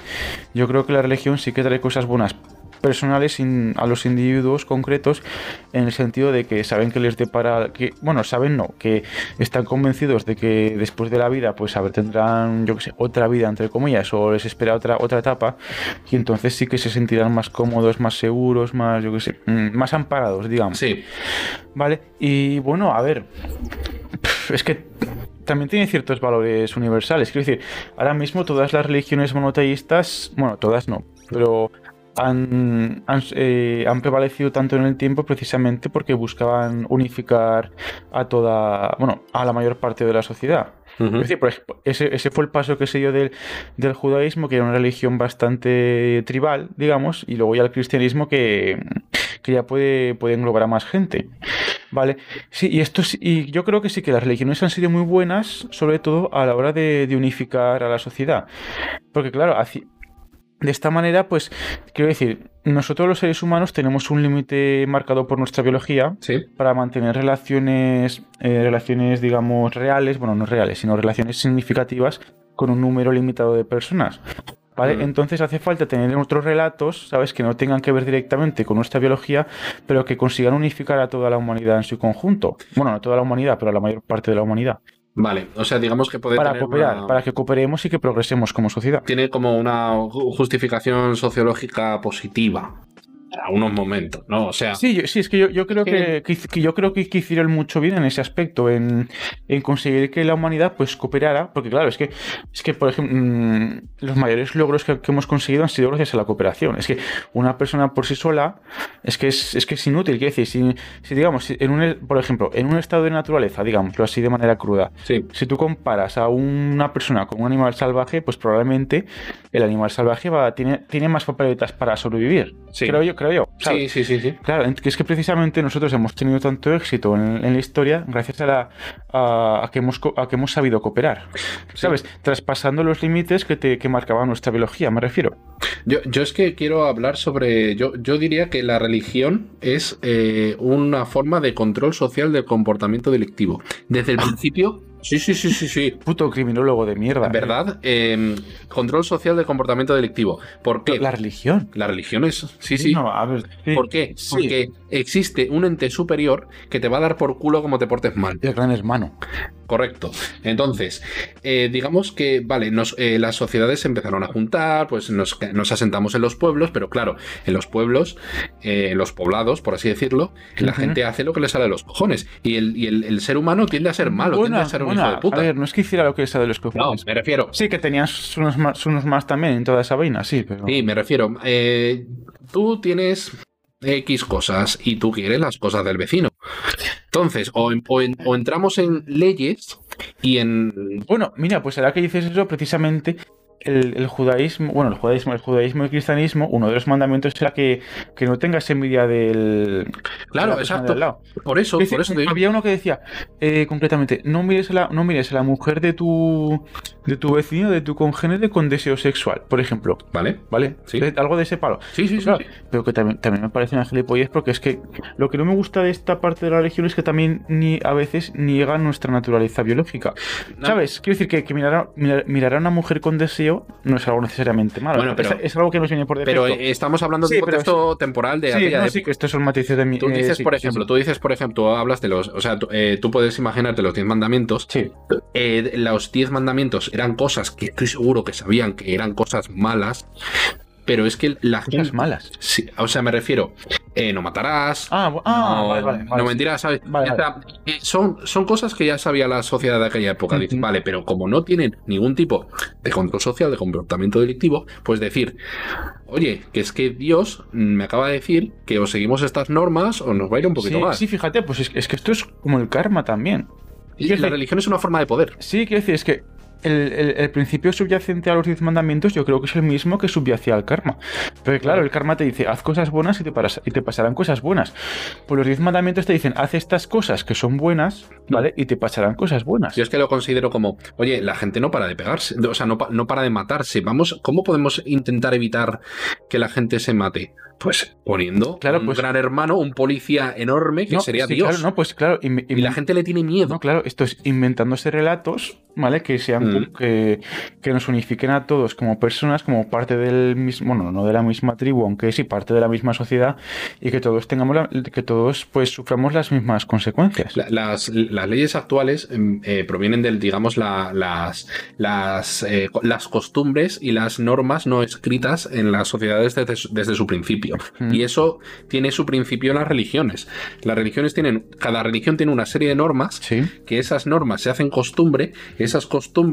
yo creo que la religión sí que trae cosas buenas personales a los individuos concretos en el sentido de que saben que les depara que bueno saben no que están convencidos de que después de la vida pues a ver tendrán yo que sé otra vida entre comillas o les espera otra otra etapa y entonces sí que se sentirán más cómodos más seguros más yo que sé mm, más amparados digamos sí vale y bueno a ver es que también tiene ciertos valores universales. Quiero decir, ahora mismo todas las religiones monoteístas, bueno, todas no, pero han, eh, han, prevalecido tanto en el tiempo precisamente porque buscaban unificar a toda, bueno, a la mayor parte de la sociedad. Es decir, ese, ese, fue el paso que se dio del, del, judaísmo, que era una religión bastante tribal, digamos, y luego ya el cristianismo que, que ya puede, puede englobar a más gente. Vale, sí, y esto y yo creo que sí que las religiones han sido muy buenas, sobre todo a la hora de, de unificar a la sociedad. Porque claro, de esta manera, pues, quiero decir, nosotros los seres humanos tenemos un límite marcado por nuestra biología para mantener relaciones, eh, relaciones, digamos, reales, bueno, no reales, sino relaciones significativas con un número limitado de personas. ¿Vale? Mm. Entonces hace falta tener otros relatos, ¿sabes? Que no tengan que ver directamente con nuestra biología, pero que consigan unificar a toda la humanidad en su conjunto. Bueno, no a toda la humanidad, pero a la mayor parte de la humanidad. Vale, o sea, digamos que puede para tener cooperar, una- para que cooperemos y que progresemos como sociedad. tiene como una ju- justificación sociológica positiva a unos momentos, ¿no? O sea, Sí, yo- sí, es que yo, yo creo que, que que yo creo que, que hicieron mucho bien en ese aspecto, en, en conseguir que la humanidad pues cooperara, porque claro, es que es que por ejemplo mm, los mayores logros que, que hemos conseguido han sido gracias a la cooperación. Es que una persona por sí sola es que es, es que es inútil, quiero decir, si, si digamos, si en un, por ejemplo, en un estado de naturaleza, digámoslo así de manera cruda, sí, si tú comparas a una persona con un animal salvaje, pues probablemente el animal salvaje va, tiene, tiene más papeletas para sobrevivir. Sí. Creo yo, creo yo. sí, ¿sabes? sí, sí, sí. Claro, es que precisamente nosotros hemos tenido tanto éxito en, en la historia gracias a, la, a, a que hemos, co- a que hemos sabido cooperar, ¿sabes? Traspasando los límites que, te, que marcaba nuestra biología, me refiero. Yo, yo es que quiero hablar sobre. Yo, yo diría que la religión es eh, una forma de control social del comportamiento delictivo. Desde el principio. Sí, sí, sí, sí, sí. Puto criminólogo de mierda. ¿Verdad? Eh, control social del comportamiento delictivo. ¿Por qué? La religión. La religión es. Sí, sí. No, a ver, sí, ¿Por qué? sí. Porque existe un ente superior que te va a dar por culo como te portes mal. El gran hermano. Correcto. Entonces, eh, digamos que, vale, nos, eh, las sociedades se empezaron a juntar, pues nos, nos asentamos en los pueblos, pero claro, en los pueblos, eh, en los poblados, por así decirlo, la gente hace lo que le sale de los cojones. Y el, y el- el ser humano tiende a ser malo, Buena, tiende a ser un buena. hijo de puta. A ver, no es que hiciera lo que es de los no, cojones. me refiero. Sí, que tenían unos más, unos más también en toda esa vaina, sí, pero. Sí, me refiero. eh, tú tienes X cosas y tú quieres las cosas del vecino. Entonces, o, o entramos en leyes y en Bueno, mira, pues ahora que dices eso, precisamente el, el judaísmo, bueno, el judaísmo, el judaísmo y el cristianismo, uno de los mandamientos era que, que no tengas envidia del. Claro, de exacto. lado. Por eso, Es por eso te había uno que decía eh, concretamente, no mires, a la, no mires a la mujer de tu, de tu vecino, de tu congénere con deseo sexual, por ejemplo. ¿Vale? ¿Vale? Sí. Algo de ese palo. Sí, sí, sí. Pero que también, también me parece una gilipollez porque es que lo que no me gusta de esta parte de la religión es que también ni a veces niega nuestra naturaleza biológica. No. ¿Sabes? Quiero decir que, que mirar, a, mirar, mirar a una mujer con deseo no es algo necesariamente malo. Bueno, pero- es, es algo que nos viene por defecto. Pero estamos hablando de un contexto temporal de sí, aquella no, sí, que estos son matices de mi. Tú eh, dices, por ejemplo, tú dices, por ejemplo, tú hablas de los, o sea, tú, eh, tú puedes imaginarte los 10 mandamientos. Sí. Eh, los 10 mandamientos eran cosas que estoy seguro que sabían que eran cosas malas, pero es que la Cosas gente... malas. Sí, o sea, me refiero, eh, no matarás, Ah, ah, no, vale, vale, vale. no mentirás, ¿sabes? Vale, eh, son, son cosas que ya sabía la sociedad de aquella época. Dice, Ujú. vale, pero como no tienen ningún tipo de control social, de comportamiento delictivo, pues decir, oye, que es que Dios me acaba de decir que o seguimos estas normas o nos va a ir un poquito sí, más. sí, fíjate, pues es, es que esto es como el karma también. Y la decir- religión es una forma de poder. Sí, quiero decir, es que el, el- el principio subyacente a los diez mandamientos yo creo que es el mismo que subyace al karma. Pero claro, el karma te dice, haz cosas buenas y te, paras- y te pasarán cosas buenas. Pues los diez mandamientos te dicen, haz estas cosas que son buenas, ¿vale? Y te pasarán cosas buenas. Yo es que lo considero como, oye, la gente no para de pegarse, o sea, no, no para de matarse. Vamos, ¿cómo podemos intentar evitar que la gente se mate? Pues poniendo Claro, un pues- gran hermano, un policía enorme que No, sería sí, Dios. Claro, no, pues claro. Y la gente le tiene miedo. No, claro, esto es inventándose relatos, ¿vale? Que sean Que, que nos unifiquen a todos como personas, como parte del mismo, bueno, no de la misma tribu, aunque sí parte de la misma sociedad, y que todos tengamos la- que todos pues suframos las mismas consecuencias. La- Las, las leyes actuales em, eh, provienen del, digamos, la- las, las, eh, las costumbres y las normas no escritas en las sociedades desde, su- desde su principio. Y eso tiene su principio en las religiones. Las religiones tienen, cada religión tiene una serie de normas Sí. que esas normas se hacen costumbre, esas costumbres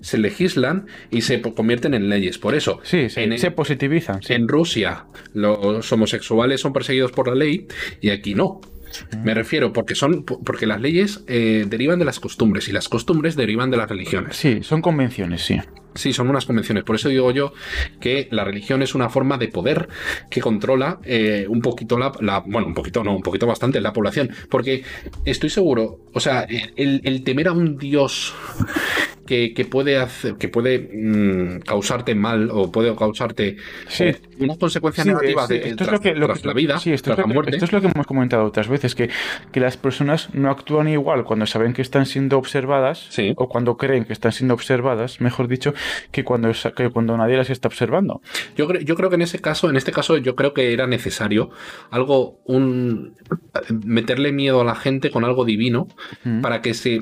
se legislan y se convierten en leyes. Por eso, Sí, sí, en, se positivizan. sí. en Rusia los homosexuales son perseguidos por la ley y aquí no. Me refiero porque son porque las leyes eh, derivan de las costumbres y las costumbres derivan de las religiones. Sí, son convenciones, sí. Sí, son unas convenciones. Por eso digo yo que la religión es una forma de poder que controla eh, un poquito la, la- Bueno, un poquito, no, un poquito bastante la población. Porque estoy seguro, o sea, el, el temer a un Dios que, que puede hacer, que puede mm, causarte mal o puede causarte Sí. eh, unas consecuencias Sí, negativas sí, de, esto es lo que, lo tras que- la vida, sí, esto, tras es la lo que, muerte. esto es lo que hemos comentado otras veces, que, que las personas no actúan igual cuando saben que están siendo observadas o cuando creen que están siendo observadas, mejor dicho, que cuando, que cuando nadie las está observando. Yo, creo, yo creo que en ese caso, en este caso, yo creo que era necesario algo, un meterle miedo a la gente con algo divino Mm. para que se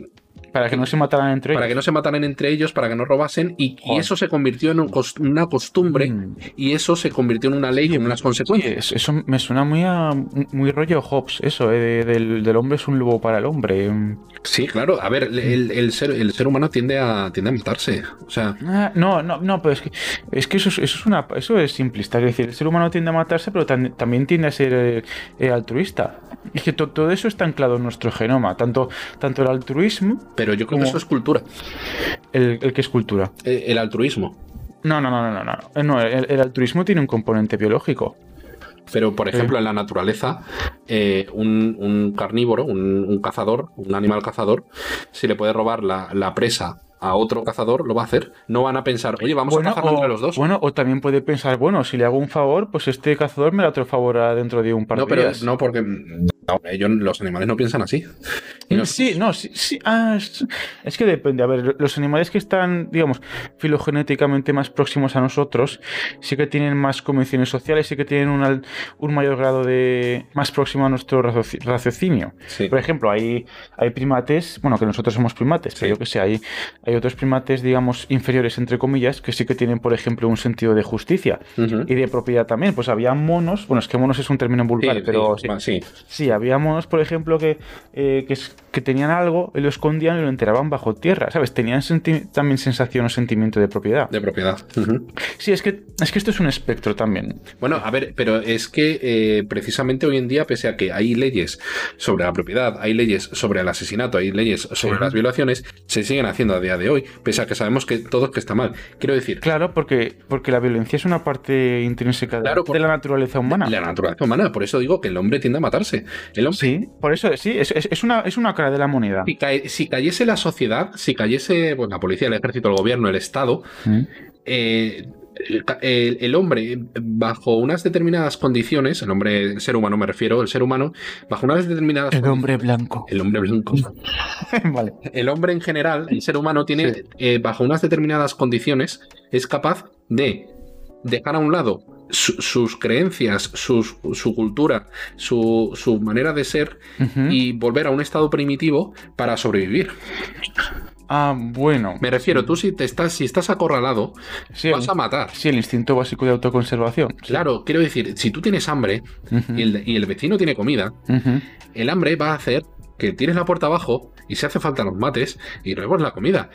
para que no se mataran entre ellos. Para que no se mataran entre ellos, para que no robasen, y, y eso se convirtió en un cos- una costumbre, Mm. y eso se convirtió en una ley y en unas Sí, consecuencias. es- eso me suena muy a muy rollo Hobbes, eso, eh, de- del, del hombre es un lobo para el hombre. mm. Sí, claro. A ver, el, el ser, el ser humano tiende a, tiende a matarse. O sea, Ah, no, no, no, pero es que, es que eso, es, eso es una eso es simplista. Es decir, el ser humano tiende a matarse, pero tan- también tiende a ser eh, eh, altruista. Es que to- todo eso está anclado en nuestro genoma, tanto, tanto el altruismo, pero yo creo que eso es cultura. el, el que es cultura. El altruismo. No, no, no, no, no, no. No el, el altruismo tiene un componente biológico. Pero, por ejemplo, en la naturaleza, eh, un, un carnívoro, un, un cazador, un animal cazador, si le puede robar la, la presa a otro cazador, lo va a hacer. No van a pensar, oye, vamos a cazar entre los dos. bueno, o también puede pensar, bueno, si le hago un favor, pues este cazador me da otro favor a- dentro de un par no, de pero días. no, porque no, ellos, los animales no piensan así. Sí, no, sí, sí. ah, es, es que depende. A ver, los animales que están, digamos, filogenéticamente más próximos a nosotros, sí que tienen más convenciones sociales, sí que tienen un, un mayor grado de. más próximo a nuestro racioci- raciocinio. Sí. Por ejemplo, hay, hay primates, bueno, que nosotros somos primates, pero yo que sé, hay, hay otros primates, digamos, inferiores, entre comillas, que sí que tienen, por ejemplo, un sentido de justicia y de propiedad también. Pues había monos, bueno, es que monos es un término vulgar, pero sí, sí. Va, sí. Sí, había monos, por ejemplo, que, eh, que tenían algo y lo escondían y lo enteraban bajo tierra, ¿sabes? Tenían senti- también sensación o sentimiento de propiedad. de propiedad. Ujú. Sí, es que, es que esto es un espectro también. Bueno, a ver, pero es que eh, precisamente hoy en día, pese a que hay leyes sobre la propiedad, hay leyes sobre el asesinato, hay leyes sobre Sí. las violaciones, se siguen haciendo a día de hoy, pese a que sabemos que todo que está mal. Quiero decir, Claro, porque, porque la violencia es una parte intrínseca de, Claro, por- de la naturaleza humana. la naturaleza humana, por eso digo que el hombre tiende a matarse. El hombre, Sí, por eso, sí, es, es- es una, es una cara de la moneda. si, cae- si cayese la sociedad, si cayese pues, la policía, el ejército, el gobierno, el Estado, Mm. eh, el, el- el hombre, bajo unas determinadas condiciones, el hombre, el ser humano me refiero, el ser humano, bajo unas determinadas El hombre blanco. el hombre blanco. vale. El hombre en general, el ser humano, tiene, Sí. eh, bajo unas determinadas condiciones, es capaz de dejar a un lado su- sus creencias, sus- su cultura, su, su manera de ser y volver a un estado primitivo para sobrevivir. Ah, bueno. Me refiero, tú si te estás, si estás acorralado, Sí, vas a matar. sí, el instinto básico de autoconservación. Sí. Claro, quiero decir, si tú tienes hambre y el, y el vecino tiene comida, el hambre va a hacer que tires la puerta abajo y si hace falta los mates y robes la comida.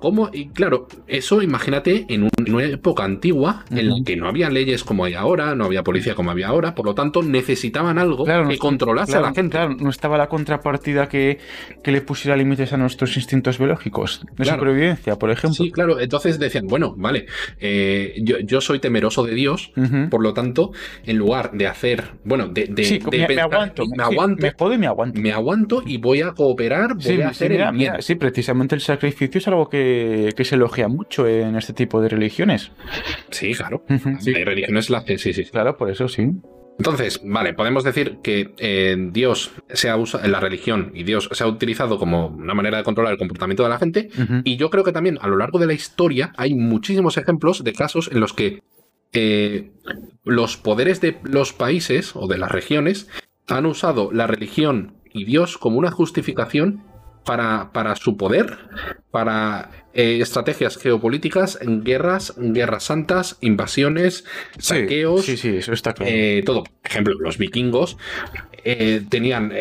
¿Cómo? Y claro, eso imagínate en, un- en una época antigua en la que no había leyes como hay ahora, no había policía como había ahora, por lo tanto necesitaban algo Claro, que no- controlase claro, a la gente. Claro, no estaba la contrapartida que, que le pusiera límites a nuestros instintos biológicos de supervivencia, por ejemplo. Sí, claro, entonces decían, bueno, vale, eh, yo, yo soy temeroso de Dios, por lo tanto, en lugar de hacer, bueno, de, de- Sí, de me, aguanto. me sí, aguanto, me jodo y me aguanto. me aguanto y voy a cooperar, voy Sí, a sí, hacer mira, el bien. mira, sí, precisamente el sacrificio es algo que, que se elogia mucho en este tipo de religiones. Sí, claro. Sí, hay religiones que sí, sí. Claro, por eso sí. Entonces, vale, podemos decir que eh, Dios se ha usado, la religión y Dios se ha utilizado como una manera de controlar el comportamiento de la gente. Y yo creo que también a lo largo de la historia hay muchísimos ejemplos de casos en los que eh, los poderes de los países o de las regiones han usado la religión y Dios como una justificación para, para su poder, para eh, estrategias geopolíticas, guerras, guerras santas, invasiones, saqueos, Sí, sí, eso está claro. eh, todo. Por ejemplo, los vikingos eh, tenían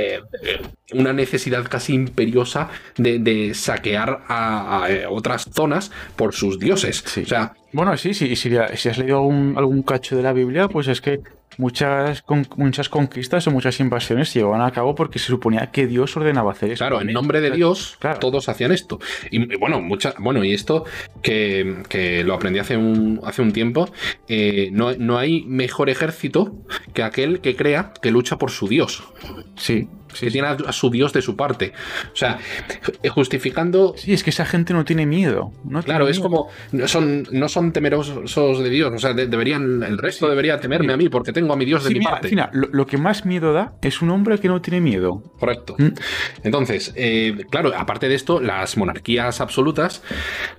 una necesidad casi imperiosa de, de saquear a, a, otras zonas por sus dioses. Sí. O sea, Bueno, sí, sí, si, si has leído algún, algún cacho de la Biblia, pues es que muchas, con- muchas conquistas o muchas invasiones se llevaban a cabo porque se suponía que Dios ordenaba hacer eso. claro, en nombre de Dios, Claro. todos hacían esto. Y, y bueno, mucha, bueno, y esto que, que lo aprendí hace un, hace un tiempo, eh, no, no hay mejor ejército que aquel que crea que lucha por su Dios. Sí, sí, Que tiene a, a su Dios de su parte. O sea, justificando Sí, es que esa gente no tiene miedo. No Claro, tiene es miedo. como no son, no son temerosos de Dios, o sea, de- deberían el resto debería temerme sí. a mí porque tengo a mi Dios de Sí, mi mira, parte. mira, lo, lo que más miedo da es un hombre que no tiene miedo. Correcto. Mm. Entonces, eh, claro, aparte de esto, las monarquías absolutas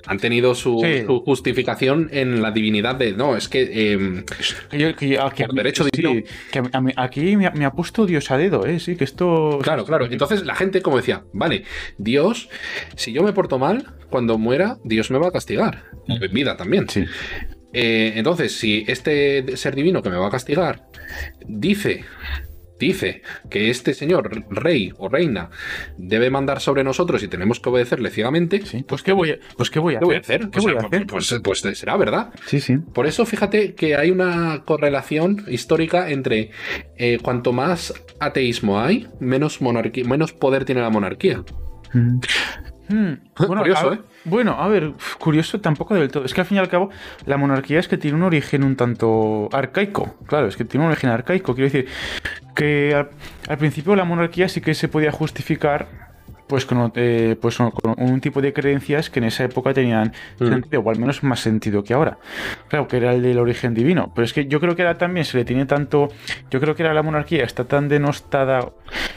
han tenido su, Sí. su justificación en la divinidad de no, es que eh, Que yo- que que derecho sí, divino. que a mí- aquí me, ha- me ha puesto Dios a dedo, ¿eh? Sí, que esto eso... Claro, claro. Entonces la gente como decía, vale, Dios, si yo me porto mal, cuando muera, Dios me va a castigar. En vida también. Sí. Eh, entonces, si este ser divino que me va a castigar dice dice que este señor, rey o reina, debe mandar sobre nosotros y tenemos que obedecerle ciegamente, Sí, pues ¿qué voy a, pues ¿qué voy a ¿qué hacer? hacer? ¿Qué O sea, voy a hacer? Pues, pues será verdad. Sí, sí. Por eso fíjate que hay una correlación histórica entre eh, cuanto más ateísmo hay, menos, monarquía, menos poder tiene la monarquía. Mm. Mm, Bueno, Curioso, a, ¿eh? Bueno, a ver, curioso tampoco del todo. Es que al fin y al cabo, la monarquía es que tiene un origen un tanto arcaico. Claro, es que tiene un origen arcaico. Quiero decir que al, al principio la monarquía sí que se podía justificar. Pues con, eh, pues con un tipo de creencias que en esa época tenían Mm. sentido, o al menos más sentido que ahora. Claro, que era el del origen divino. Pero es que yo creo que ahora también se le tiene tanto. Yo creo que ahora la monarquía está tan denostada,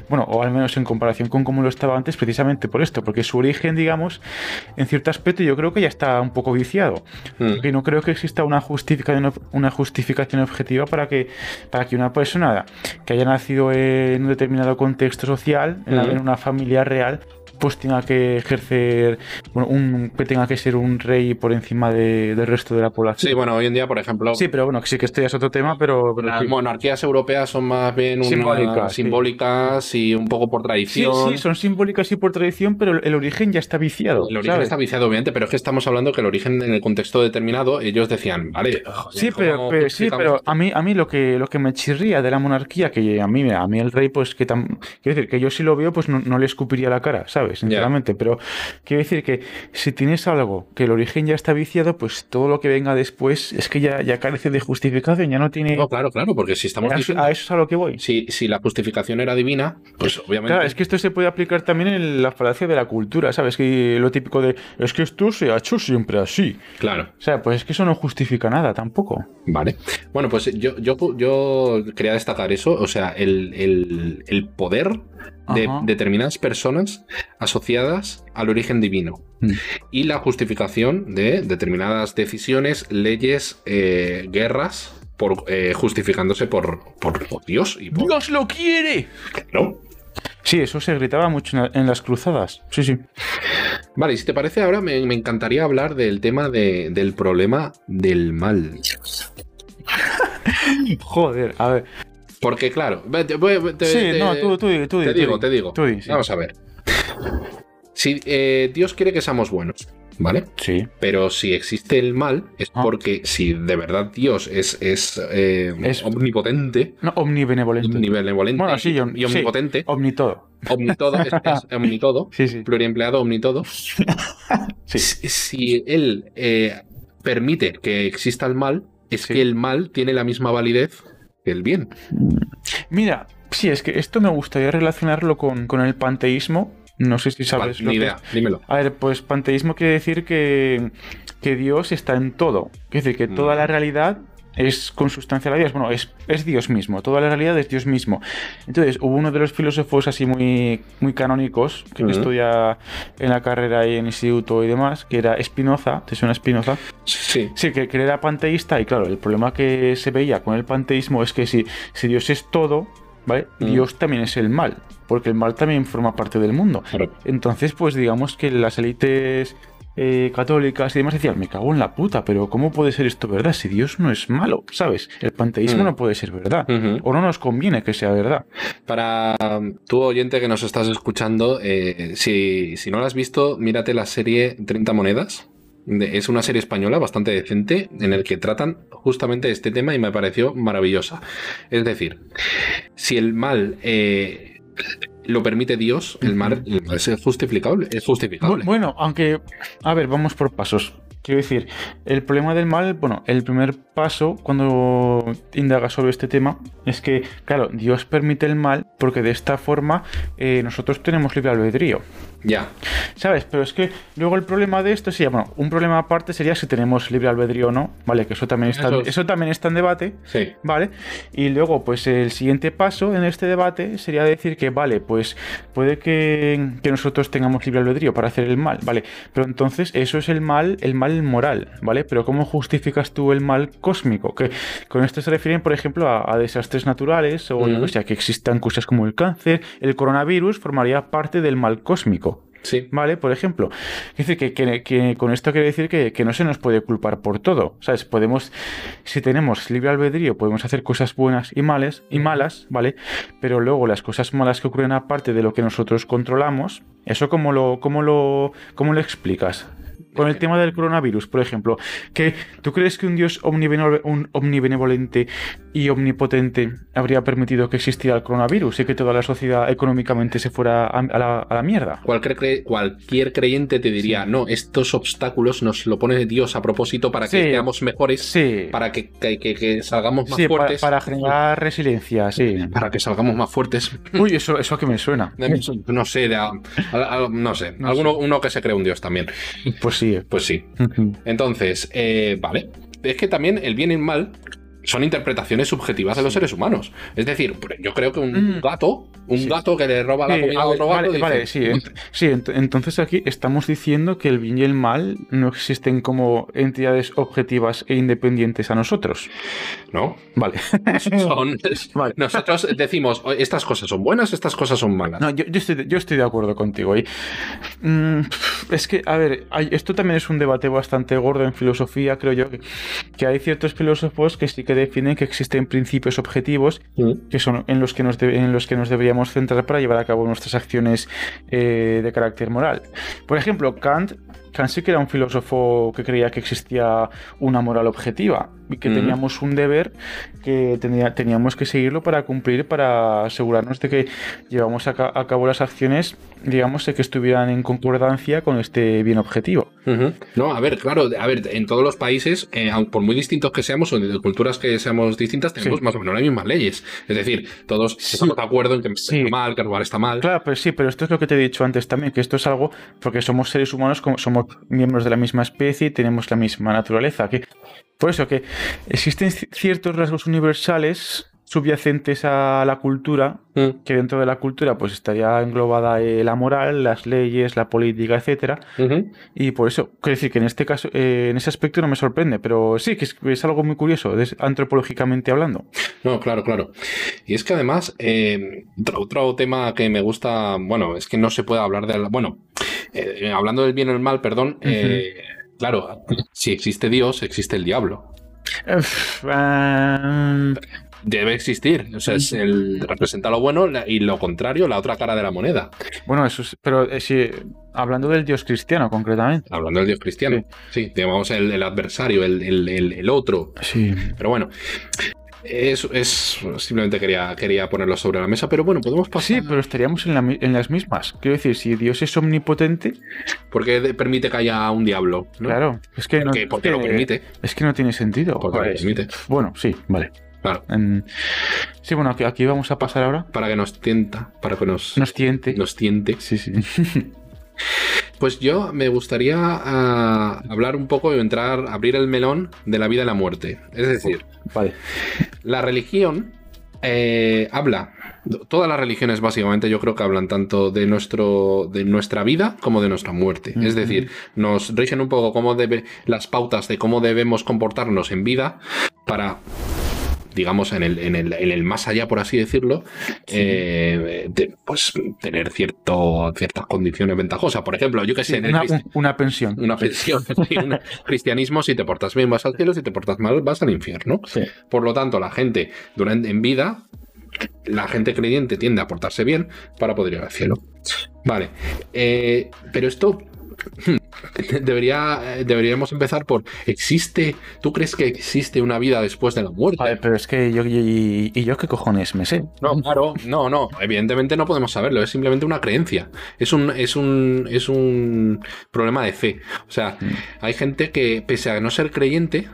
bueno, o al menos en comparación con cómo lo estaba antes, precisamente por esto, porque su origen, digamos, en cierto aspecto, yo creo que ya está un poco viciado. Mm. Y no creo que exista una justificación, una justificación objetiva para que, para que una persona que haya nacido en un determinado contexto social, en, la- en una familia real, pues tenga que ejercer, bueno, un, que tenga que ser un rey por encima de- del resto de la población. Sí, bueno, hoy en día, por ejemplo, Sí, pero bueno, sí que esto ya es otro tema, pero, pero las sí. monarquías europeas son más bien unas Simbólicas, sí. y un poco por Sí, tradición. sí, son simbólicas y por tradición, pero el origen ya está viciado. El origen ¿sabes? está viciado, obviamente, pero es que estamos hablando que el origen en el contexto determinado, ellos decían, vale, joder, Sí, pero, ¿cómo pero- sí, pero a mí, a mí lo que lo que me chirría de la monarquía, que a mí, a mí el rey, pues que tam- quiero decir que yo si lo veo, pues no, no le escupiría la cara, ¿sabes? Sinceramente. Pero quiero decir que si tienes algo que el origen ya está viciado, pues todo lo que venga después es que ya, ya carece de justificación, ya no tiene. No, claro, claro, porque si estamos a, eso, diciendo, a eso es a lo que voy. si, si la justificación era divina, pues obviamente. Claro, es que esto se puede aplicar también en la falacia de la cultura, ¿sabes? Que lo típico de es que esto se ha hecho siempre así. Claro, O sea, pues es que eso no justifica nada tampoco. vale. Bueno, pues yo, yo, yo quería destacar eso, o sea, el, el- el poder de Ajá. determinadas personas asociadas al origen divino Mm. y la justificación de determinadas decisiones, leyes, eh, guerras, por, eh, justificándose por, por, por Dios y por, ¡Dios lo quiere! ¿no? Sí, eso se gritaba mucho en las cruzadas. Sí, sí. Vale, y si te parece, ahora me, me encantaría hablar del tema de- del problema del mal. Joder, a ver. Porque, claro, te- te- sí, te- no, tú, tú, tú te digo, di. te digo. Sí. Vamos a ver. Si eh, Dios quiere que seamos buenos, ¿vale? Sí. Pero si existe el mal, es Ah. porque si de verdad Dios es, es, eh, Es- omnipotente, No, omnibenevolente. omnibenevolente Bueno, sí, yo- y omnipotente, Omnitodo. omnitodo, es, es omnitodo, Sí, sí. pluriempleado omnitodo, Sí. si, si él eh, permite que exista el mal, es Sí. que el mal tiene la misma validez el bien. Mira, sí, es que esto me gustaría relacionarlo con, con el panteísmo. No sé si sabes Vale, lo ni que idea, es. dímelo. A ver, pues panteísmo quiere decir que, que Dios está en todo. Quiere decir que toda Mm. la realidad es consustancial a Dios. Bueno, es, es Dios mismo. Toda la realidad es Dios mismo. Entonces, hubo uno de los filósofos así muy, muy canónicos que estudia en la carrera y en instituto y demás, que era Spinoza. ¿Te suena Spinoza? Sí. Sí, que, que era panteísta y claro, el problema que se veía con el panteísmo es que si, si Dios es todo, ¿vale? Dios también es el mal, porque el mal también forma parte del mundo. Claro. Entonces, pues digamos que las élites eh, católicas y demás decían, me cago en la puta, pero ¿cómo puede ser esto verdad si Dios no es malo? ¿Sabes? El panteísmo Mm. no puede ser verdad. O no nos conviene que sea verdad. Para um, tú, oyente que nos estás escuchando, eh, si, si no la has visto, mírate la serie 30 monedas. Es una serie española bastante decente en el que tratan justamente este tema y me pareció maravillosa. Es decir, si el mal eh, lo permite Dios, el mal, el mal es justificable. Es justificable. Bu- Bueno, aunque, a ver, vamos por pasos. Quiero decir, el problema del mal, bueno, el primer paso cuando indagas sobre este tema es que, claro, Dios permite el mal porque de esta forma eh, nosotros tenemos libre albedrío. Ya. ¿Sabes? Pero es que luego el problema de esto sería, bueno, un problema aparte sería si tenemos libre albedrío o no, ¿vale? Que eso también está, Eso eso, es- también está en debate, Sí. ¿vale? Y luego, pues el siguiente paso en este debate sería decir que, vale, pues puede que, que nosotros tengamos libre albedrío para hacer el mal, ¿vale? Pero entonces eso es el mal, el mal moral, ¿vale? Pero ¿cómo justificas tú el mal cósmico? Que con esto se refieren, por ejemplo, a, a desastres naturales o yo Ujú. que sé, a que existan cosas como el cáncer, el coronavirus formaría parte del mal cósmico. Sí. ¿Vale? Por ejemplo. Es decir, que, que- que con esto quiere decir que, que no se nos puede culpar por todo. ¿Sabes? Podemos, si tenemos libre albedrío, podemos hacer cosas buenas y malas, y malas, ¿vale? Pero luego las cosas malas que ocurren aparte de lo que nosotros controlamos, ¿eso cómo lo, cómo lo, cómo lo explicas? Con el tema del coronavirus, por ejemplo, que ¿tú crees que un Dios un omnibenevolente y omnipotente habría permitido que existiera el coronavirus y que toda la sociedad económicamente se fuera a, la, a la mierda? Cualquier, cre- cualquier creyente te diría, no, estos obstáculos nos lo pone Dios a propósito para que Sí. seamos mejores, Sí, para que, que- que- que salgamos más fuertes. para, generar resiliencia, sí. para que salgamos más fuertes. Uy, eso, eso que me suena. No sé, de, a- a- no sé. No Alguno uno que se cree un Dios también. Pues sí. Pues sí. Entonces, eh, vale. Es que también el bien y el mal son interpretaciones subjetivas de los seres humanos. Es decir, yo creo que un Mm. gato, un Sí. gato que le roba la Sí, comida a otro gato, vale, vale, sí, ent- sí, ent- entonces aquí estamos diciendo que el bien y el mal no existen como entidades objetivas e independientes a nosotros. no, Vale. son, Vale. nosotros decimos, "Oh, estas cosas son buenas, estas cosas son malas. No, yo, yo estoy, de- yo estoy de acuerdo contigo ahí. Mm, es que, a ver, hay- esto también es un debate bastante gordo en filosofía, creo yo, que, que hay ciertos filósofos que sí que definen que existen principios objetivos Mm. que son en los que nos, de- en los que nos deberíamos centrar para llevar a cabo nuestras acciones eh, de carácter moral. Por ejemplo, Kant, Kant sí que era un filósofo que creía que existía una moral objetiva y que teníamos un deber que tenía- teníamos que seguirlo para cumplir, para asegurarnos de que llevamos a, ca- a cabo las acciones, digamos, de que estuvieran en concordancia con este bien objetivo. No, a ver, claro, a ver, en todos los países, eh, por muy distintos que seamos o de culturas que seamos distintas, tenemos Sí. más o menos las mismas leyes. Es decir, todos estamos de acuerdo en que Sí. está mal, que robar está mal. Claro, pues sí, pero esto es lo que te he dicho antes también, que esto es algo porque somos seres humanos, somos miembros de la misma especie y tenemos la misma naturaleza. Que, por eso que existen ci- ciertos rasgos universales subyacentes a la cultura, Mm, que dentro de la cultura pues estaría englobada eh, la moral, las leyes, la política, etcétera, y por eso, quiero decir que en este caso, eh, en ese aspecto no me sorprende, pero sí, que es, es algo muy curioso, des- antropológicamente hablando. No, claro, claro. Y es que además, eh, otro, otro tema que me gusta, bueno, es que no se puede hablar de... la- Bueno, eh, hablando del bien o el mal, perdón, eh, claro, si existe Dios, existe el diablo. Ah, Debe existir, o sea, es el representa lo bueno y lo contrario, la otra cara de la moneda. bueno, eso es, pero eh, sí, hablando del dios cristiano concretamente. Hablando del Dios cristiano. Sí, digamos el, el adversario, el- el otro. Sí. Pero bueno, es, es- simplemente quería, quería ponerlo sobre la mesa, pero bueno, podemos pasar. Sí, pero estaríamos en, la mi- en las mismas. Quiero decir, si Dios es omnipotente, Porque permite que haya un diablo. ¿no? claro, es que no, Porque, es lo permite. Es que no tiene sentido. Porque lo permite. Bueno, sí, vale. Claro. En- Sí, bueno, aquí, aquí vamos a pasar ahora. Para que nos tienta, para que nos, Nos tiente. nos tiente. Sí, sí. Pues yo me gustaría ah, hablar un poco y entrar, abrir el melón de la vida y la muerte. Es decir, vale. la religión eh, habla. Todas las religiones básicamente yo creo que hablan tanto de nuestro de nuestra vida como de nuestra muerte. Es decir, nos rigen un poco cómo debe las pautas de cómo debemos comportarnos en vida para digamos en el, en el, en el más allá por así decirlo eh, de, pues tener cierto ciertas condiciones ventajosas por ejemplo yo que sé en el Una, una pensión. una pensión sí, un cristianismo si te portas bien vas al cielo si te portas mal vas al infierno por lo tanto, la gente durante en vida, la gente creyente tiende a portarse bien para poder ir al cielo. Vale. eh, pero esto. debería, deberíamos empezar por, ¿existe, tú crees que existe una vida después de la muerte? Vale, pero es que yo, y, y yo qué cojones me sé. No, claro, no, no, evidentemente no podemos saberlo, es simplemente una creencia, es un, es un, es un problema de fe. O sea, hay gente que, pese a no ser creyente,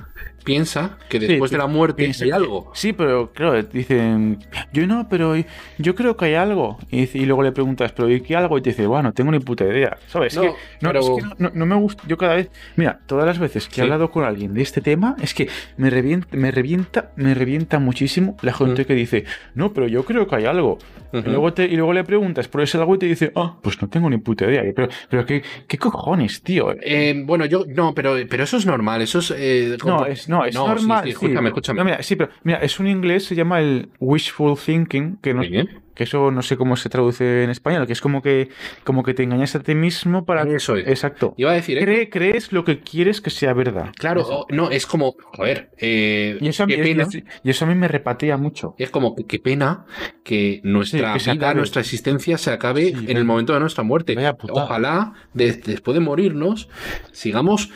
piensa que después de la muerte piensa hay algo. Sí, pero claro, dicen, yo no, pero yo creo que hay algo. Y, luego le preguntas, ¿pero y qué algo? Y te dice, bueno, no tengo ni puta idea. ¿Sabes? No, Es que, no, pero- es que no- no- no me gusta. Yo cada vez, mira, todas las veces que Sí. he hablado con alguien de este tema, es que me revienta, me revienta, me revienta muchísimo la gente que dice, no, pero yo creo que hay algo. y, luego te, y luego le preguntas por ese algo y te dice, ah, pues no tengo ni puta idea. Pero, pero ¿qué, qué cojones, tío? Eh, bueno, yo no, pero, pero eso es normal, eso es. eh, No, es, no, es sí, normal. sí, sí. escúchame, escúchame. No, mira, sí, pero mira, es un inglés, se llama el wishful thinking, que no, Muy bien. Que eso no sé cómo se traduce en español, que es como que, como que te engañas a ti mismo para. Eso es. Exacto. Iba a decir, ¿eh? Cree- crees lo que quieres que sea verdad. Claro, o- no, es como, joder, eh, Y eso, a mí, qué pena. y eso a mí me repatea mucho. Es como qué pena que nuestra Sí, que se vida, nuestra existencia se acabe Sí, en vaya- el momento de nuestra muerte. Ojalá de- después de morirnos sigamos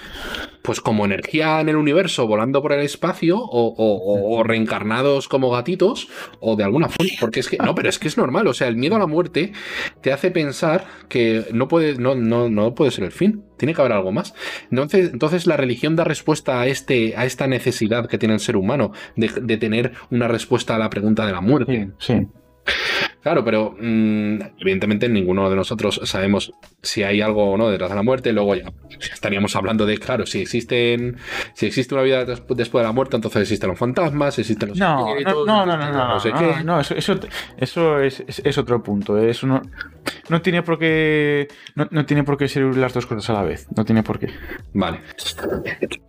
pues como energía en el universo volando por el espacio o, reencarnados como gatitos o de alguna forma. Porque es que, no, pero es que es normal. O sea, el miedo a la muerte te hace pensar que no puede, no, no, no puede ser el fin. Tiene que haber algo más. Entonces, entonces la religión da respuesta a, este, a esta necesidad que tiene el ser humano de, tener una respuesta a la pregunta de la muerte. Sí. Claro, pero mm, evidentemente ninguno de nosotros sabemos si hay algo o no detrás de la muerte. Luego ya estaríamos hablando de, claro, si existen, si existe una vida des- después de la muerte, entonces existen los fantasmas, existen los No, no, espíritus, no, no, no, no, no sé no, qué. no, eso, eso, eso es, es- es otro punto. Eso no, no tiene por qué, no, no tiene por qué ser las dos cosas a la vez. No tiene por qué. Vale.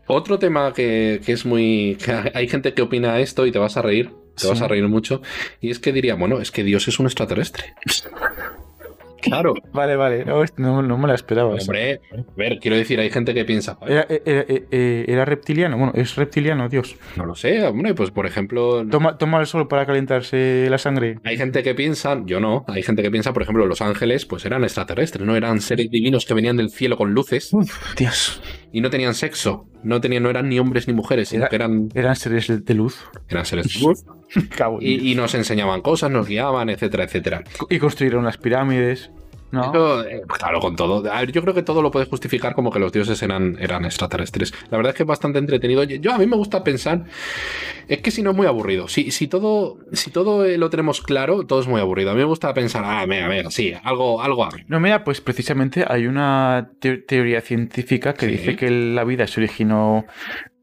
Otro tema que, que es muy. que hay gente que opina esto y te vas a reír. Te Sí. vas a reír mucho. Y es que diría, bueno, es que Dios es un extraterrestre. Claro. Vale, vale. No, no, me la esperaba. Hombre, a ver, quiero decir, hay gente que piensa, Era, era- era- era reptiliano. Bueno, es reptiliano, Dios. no lo sé, hombre, pues por ejemplo, Toma, toma el sol para calentarse la sangre. Hay gente que piensa, yo no, hay gente que piensa, por ejemplo, los ángeles, pues eran extraterrestres, no eran seres divinos que venían del cielo con luces Dios. Y no tenían sexo, no tenían, no eran ni hombres ni mujeres, sino Era- que eran, Eran seres de luz. eran seres de luz y, y nos enseñaban cosas, nos guiaban, etcétera, etcétera. Y construyeron las pirámides. ¿No? Eso, eh, claro, con todo. A ver, yo creo que todo lo puedes justificar como que los dioses eran, eran extraterrestres. La verdad es que es bastante entretenido. Yo, a mí me gusta pensar, es que si no es muy aburrido. Si, si todo, si todo eh, lo tenemos claro, todo es muy aburrido. A mí me gusta pensar, ah, venga, venga, sí, algo, algo. No, mira, pues precisamente hay una te- teoría científica que Sí. dice que la vida se originó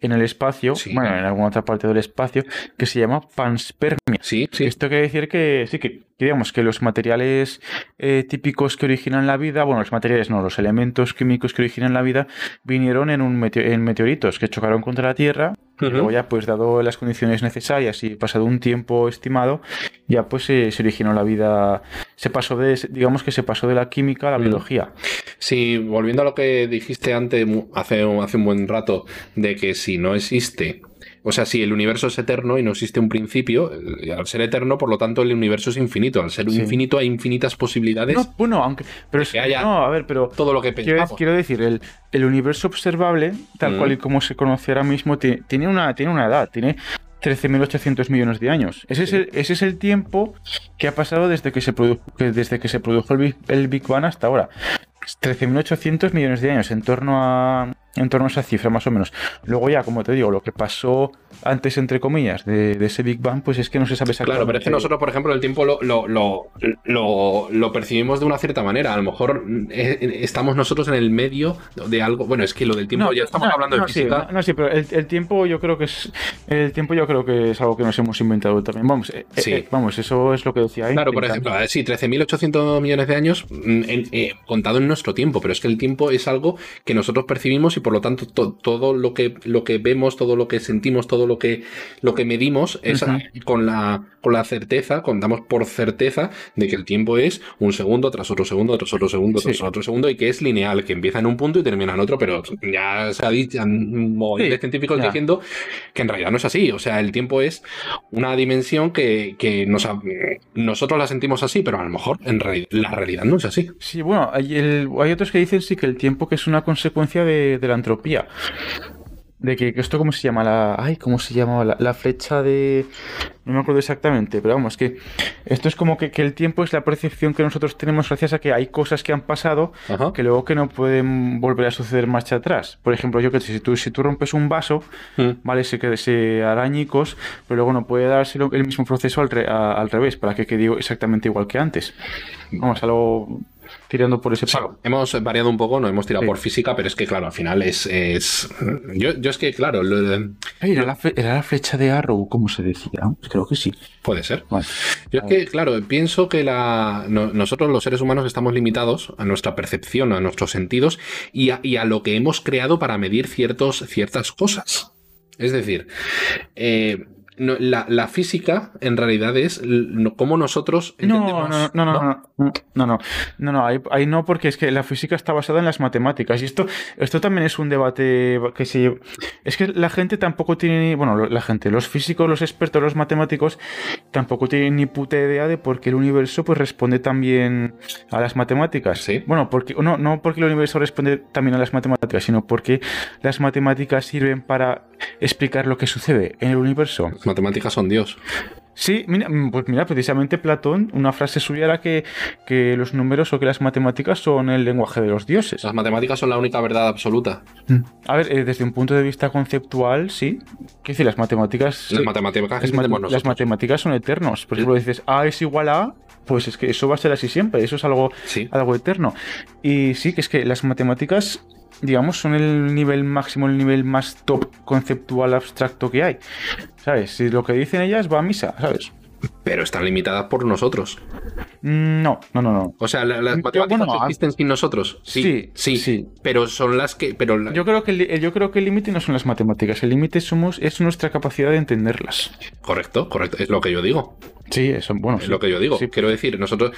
en el espacio, Sí. bueno, en alguna otra parte del espacio, que se llama panspermia. Sí, sí. Esto quiere decir que sí, que, que digamos que los materiales eh, típicos que originan la vida, bueno, los materiales no, los elementos químicos que originan la vida, vinieron en, un meteo- en meteoritos que chocaron contra la Tierra y luego ya, pues dado las condiciones necesarias y pasado un tiempo estimado, ya pues eh, se originó la vida, se pasó de, digamos que se pasó de la química a la biología. Sí, volviendo a lo que dijiste antes, hace, hace un buen rato, de que si no existe, o sea, si el universo es eterno y no existe un principio, eh, al ser eterno, por lo tanto, el universo es infinito. Al ser Sí. infinito hay infinitas posibilidades, No, bueno, aunque, pero es- que haya no, a ver, pero todo lo que Quiero, pensamos. quiero decir, el, el universo observable, tal Mm. cual y como se conoce ahora mismo, ti- tiene, una, tiene una edad, tiene 13.800 millones de años. Ese, Sí. es el, ese es el tiempo que ha pasado desde que se produjo, desde que se produjo el Big, el Big Bang hasta ahora. 13.800 millones de años, en torno, a, en torno a esa cifra más o menos. Luego ya, como te digo, lo que pasó antes, entre comillas, de, de ese Big Bang, pues es que no se sabe exactamente. Claro, pero es que nosotros, por ejemplo, el tiempo lo, lo, lo, lo- percibimos de una cierta manera. A lo mejor eh, estamos nosotros en el medio de algo. Bueno, es que lo del tiempo, ya estamos no, hablando no, de sí, física. no, no, sí, pero el, el tiempo yo creo que es el tiempo yo creo que es algo que nos hemos inventado también. Vamos, eh, eh, Sí. eh, vamos, eso es lo que decía ahí. Claro, por ejemplo, ver, sí, 13.800 millones de años mm, en- eh, contado en nuestro tiempo, pero es que el tiempo es algo que nosotros percibimos y por lo tanto todo lo que, lo que vemos, todo lo que sentimos, todo lo que, lo que medimos es con, la, con la certeza, contamos por certeza de que el tiempo es un segundo tras otro segundo, tras otro segundo, tras otro segundo y que es lineal, que empieza en un punto y termina en otro, pero ya se ha dicho, han científicos diciendo que en realidad no es así. O sea, el tiempo es una dimensión que, que nos, nosotros la sentimos así, pero a lo mejor en la realidad no es así. Sí, bueno, hay, hay otros que dicen sí que el tiempo que es una consecuencia de, de la entropía de que, esto cómo se llama la ay cómo se llamaba la, flecha de no me acuerdo exactamente pero vamos que esto es como que, el tiempo es la percepción que nosotros tenemos gracias a que hay cosas que han pasado que luego que no pueden volver a suceder marcha atrás. Por ejemplo yo que si tú si tú rompes un vaso mm. vale se que se arañicos pero luego no puede darse el mismo proceso al, al revés para que quede exactamente igual que antes. Vamos algo tirando por ese palo. hemos variado un poco, no hemos tirado por física, pero es que, claro, al final es. es... Yo, es que, claro. ¿Era, la flecha de Arrow, como se decía. Creo que sí. Puede ser. Yo es que, claro, pienso que la, nosotros los seres humanos estamos limitados a nuestra percepción, a nuestros sentidos y a, y a lo que hemos creado para medir ciertos, ciertas cosas. Es decir, eh, no, la, la, física en realidad es como nosotros entendemos. No, no, no, no, no, no, no, no, no, ahí, no, porque es que la física está basada en las matemáticas. Y esto, esto también es un debate que se. Es que la gente tampoco tiene. Bueno, la gente, los físicos, los expertos, los matemáticos, tampoco tienen ni puta idea de por qué el universo pues responde también a las matemáticas. Sí. Bueno, porque, no, no porque el universo responde también a las matemáticas, sino porque las matemáticas sirven para explicar lo que sucede en el universo matemáticas son Dios. Sí, mira, mm, pues mira, precisamente Platón, una frase suya era que, que, los números o que las matemáticas son el lenguaje de los dioses. Las matemáticas son la única verdad absoluta. Mm. A ver, eh, desde un punto de vista conceptual, sí. ¿Qué decir? Las matemáticas. Las matemáticas, las, matemáticas son eternos. Por ejemplo, dices A es igual a A, pues es que eso va a ser así siempre. Eso es algo, algo eterno. Y sí, que es que las matemáticas digamos, son el nivel máximo, el nivel más top conceptual abstracto que hay. ¿Sabes? Si lo que dicen ellas va a misa, ¿sabes? Pero están limitadas por nosotros. Mm, no, no, no, no. O sea, las matemáticas existen sin nosotros. Sí, sí, sí, Pero son las que. Pero yo creo que el, yo creo que el límite no son las matemáticas. El límite somos es nuestra capacidad de entenderlas. Correcto, correcto. Es lo que yo digo. Sí, eso, bueno. Es lo que yo digo. Quiero decir, nosotros,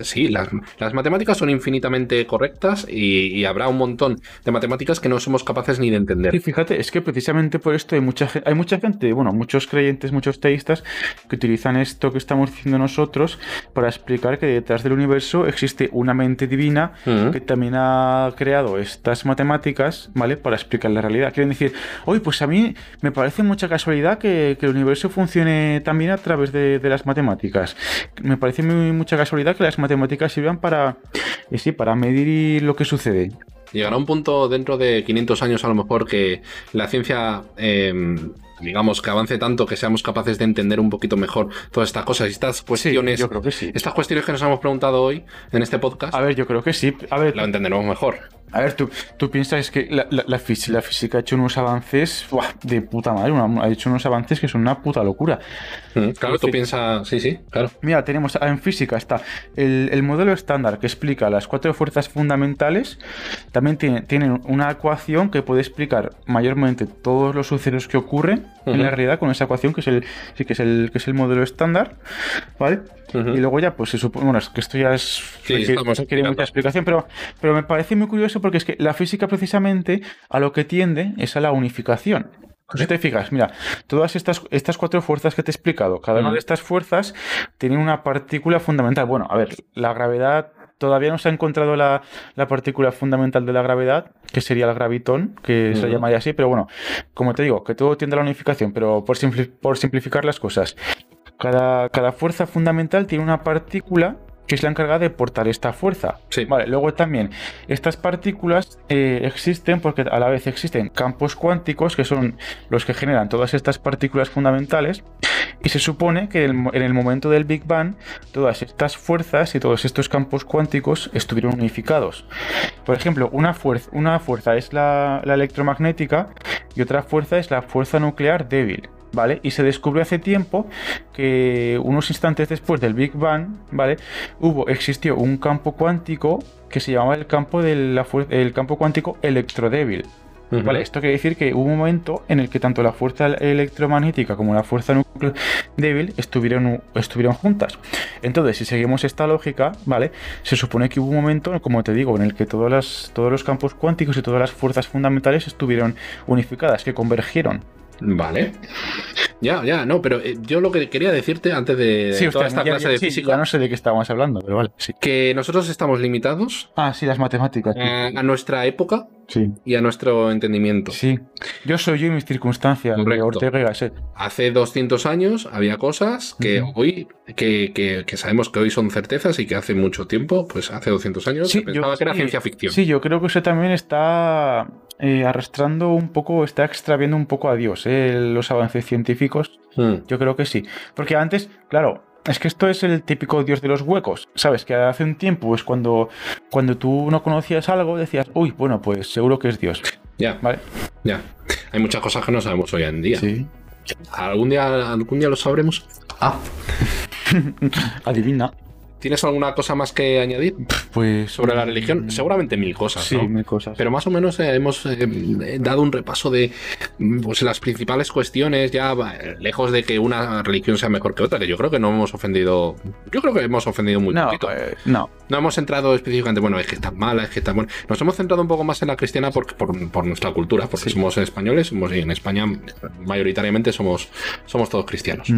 sí, las, matemáticas son infinitamente correctas y, habrá un montón de matemáticas que no somos capaces ni de entender. Y fíjate, es que precisamente por esto hay mucha, hay mucha gente, bueno, muchos creyentes, muchos teístas que utilizan esto que estamos diciendo nosotros para explicar que detrás del universo existe una mente divina que también ha creado estas matemáticas, ¿vale? Para explicar la realidad. Quieren decir, oye, pues a mí me parece mucha casualidad que, que el universo funcione también a través de, las matemáticas. Me parece muy, mucha casualidad que las matemáticas sirvan para, eh, sí, para medir lo que sucede. Llegará un punto dentro de 500 años a lo mejor que la ciencia... Em, digamos, que avance tanto que seamos capaces de entender un poquito mejor todas estas cosas y estas cuestiones. yo creo que sí. Estas cuestiones que nos hemos preguntado hoy en este podcast. A ver, yo creo que sí. A ver, la entenderemos mejor. A ver, tú, tú piensas que la, la, física ha hecho unos avances de puta madre, ha hecho unos avances que son una puta locura. Claro, tú piensas, sí, sí, claro. Mira, tenemos en física está el, modelo estándar que explica las cuatro fuerzas fundamentales, también tiene, una ecuación que puede explicar mayormente todos los sucesos que ocurren en la realidad con esa ecuación que es el, sí, que es el, que es el modelo estándar, ¿vale? Y luego ya, pues se supone, bueno, es que esto ya es, sí, mucha explicación, pero, pero me parece muy curioso porque es que la física precisamente a lo que tiende es a la unificación. Si te fijas, mira, todas estas, estas cuatro fuerzas que te he explicado, cada una de estas fuerzas tiene una partícula fundamental. Bueno, a ver, la gravedad todavía no se ha encontrado la, partícula fundamental de la gravedad, que sería el gravitón, que se llamaría así, pero bueno, como te digo, que todo tiende a la unificación, pero por, por simplificar las cosas, cada, cada fuerza fundamental tiene una partícula que es la encargada de portar esta fuerza. Sí. Vale, luego también, estas partículas eh, existen porque a la vez existen campos cuánticos, que son los que generan todas estas partículas fundamentales, y se supone que en el, momento del Big Bang, todas estas fuerzas y todos estos campos cuánticos estuvieron unificados. Por ejemplo, una fuerza, una fuerza es la, la electromagnética y otra fuerza es la fuerza nuclear débil. ¿Vale? Y se descubrió hace tiempo que unos instantes después del Big Bang, ¿vale? Hubo, existió un campo cuántico que se llamaba el campo, de la el campo cuántico electrodébil. ¿Vale? Esto quiere decir que hubo un momento en el que tanto la fuerza electromagnética como la fuerza nuclear débil estuvieron, estuvieron juntas. Entonces, si seguimos esta lógica, ¿vale? Se supone que hubo un momento, como te digo, en el que todas las, todos los campos cuánticos y todas las fuerzas fundamentales estuvieron unificadas, que convergieron. Vale. Ya, ya, no, pero eh, yo lo que quería decirte antes de toda esta clase de física. Ya no sé de qué estábamos hablando, pero vale. Que nosotros estamos limitados. Ah, sí, las matemáticas. Eh, a nuestra época. Sí. Y a nuestro entendimiento. Sí. Yo soy yo y mis circunstancias. Ortega y Gasset. Hace 200 años había cosas que hoy, que, que, sabemos que hoy son certezas y que hace mucho tiempo, pues hace 200 años, se pensaba que era ciencia ficción. Sí, yo creo que eso también está eh, arrastrando un poco, está extraviendo un poco a Dios, eh, los avances científicos. Hmm. Yo creo que sí. Porque antes, claro, es que esto es el típico Dios de los huecos, ¿sabes? Que hace un tiempo, pues cuando, cuando tú no conocías algo, decías, uy, bueno, pues seguro que es Dios. Ya. ¿Vale? Ya. Hay muchas cosas que no sabemos hoy en día. Sí. ¿Algún día, algún día lo sabremos? Ah. Adivina. ¿Tienes alguna cosa más que añadir? Pues. Sobre la religión. Mm, Seguramente mil cosas. Sí, mil cosas. Pero más o menos eh, hemos eh, dado un repaso de pues, las principales cuestiones, ya lejos de que una religión sea mejor que otra, que yo creo que no hemos ofendido. Yo creo que hemos ofendido muy no, poquito. Eh, no. No hemos centrado específicamente, bueno, es que está mala, es que está buena. Nos hemos centrado un poco más en la cristiana por, por, nuestra cultura, porque somos españoles, somos, y en España mayoritariamente somos, somos todos cristianos.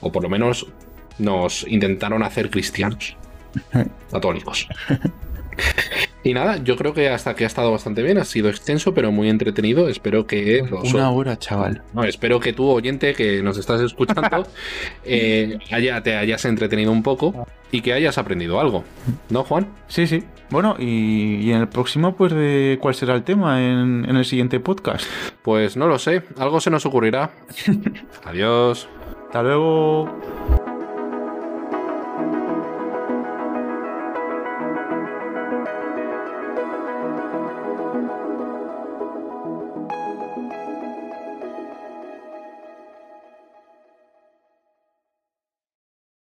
O por lo menos nos intentaron hacer cristianos, católicos. Y nada, yo creo que hasta que ha estado bastante bien, ha sido extenso, pero muy entretenido. Espero que. Una hora, chaval. No, espero que tú, oyente, que nos estás escuchando, eh, haya, te hayas entretenido un poco y que hayas aprendido algo. ¿No, Juan? Sí, sí. Bueno, y, en el próximo, pues, de ¿cuál será el tema en, en el siguiente podcast? Pues no lo sé. Algo se nos ocurrirá. Adiós. Hasta luego.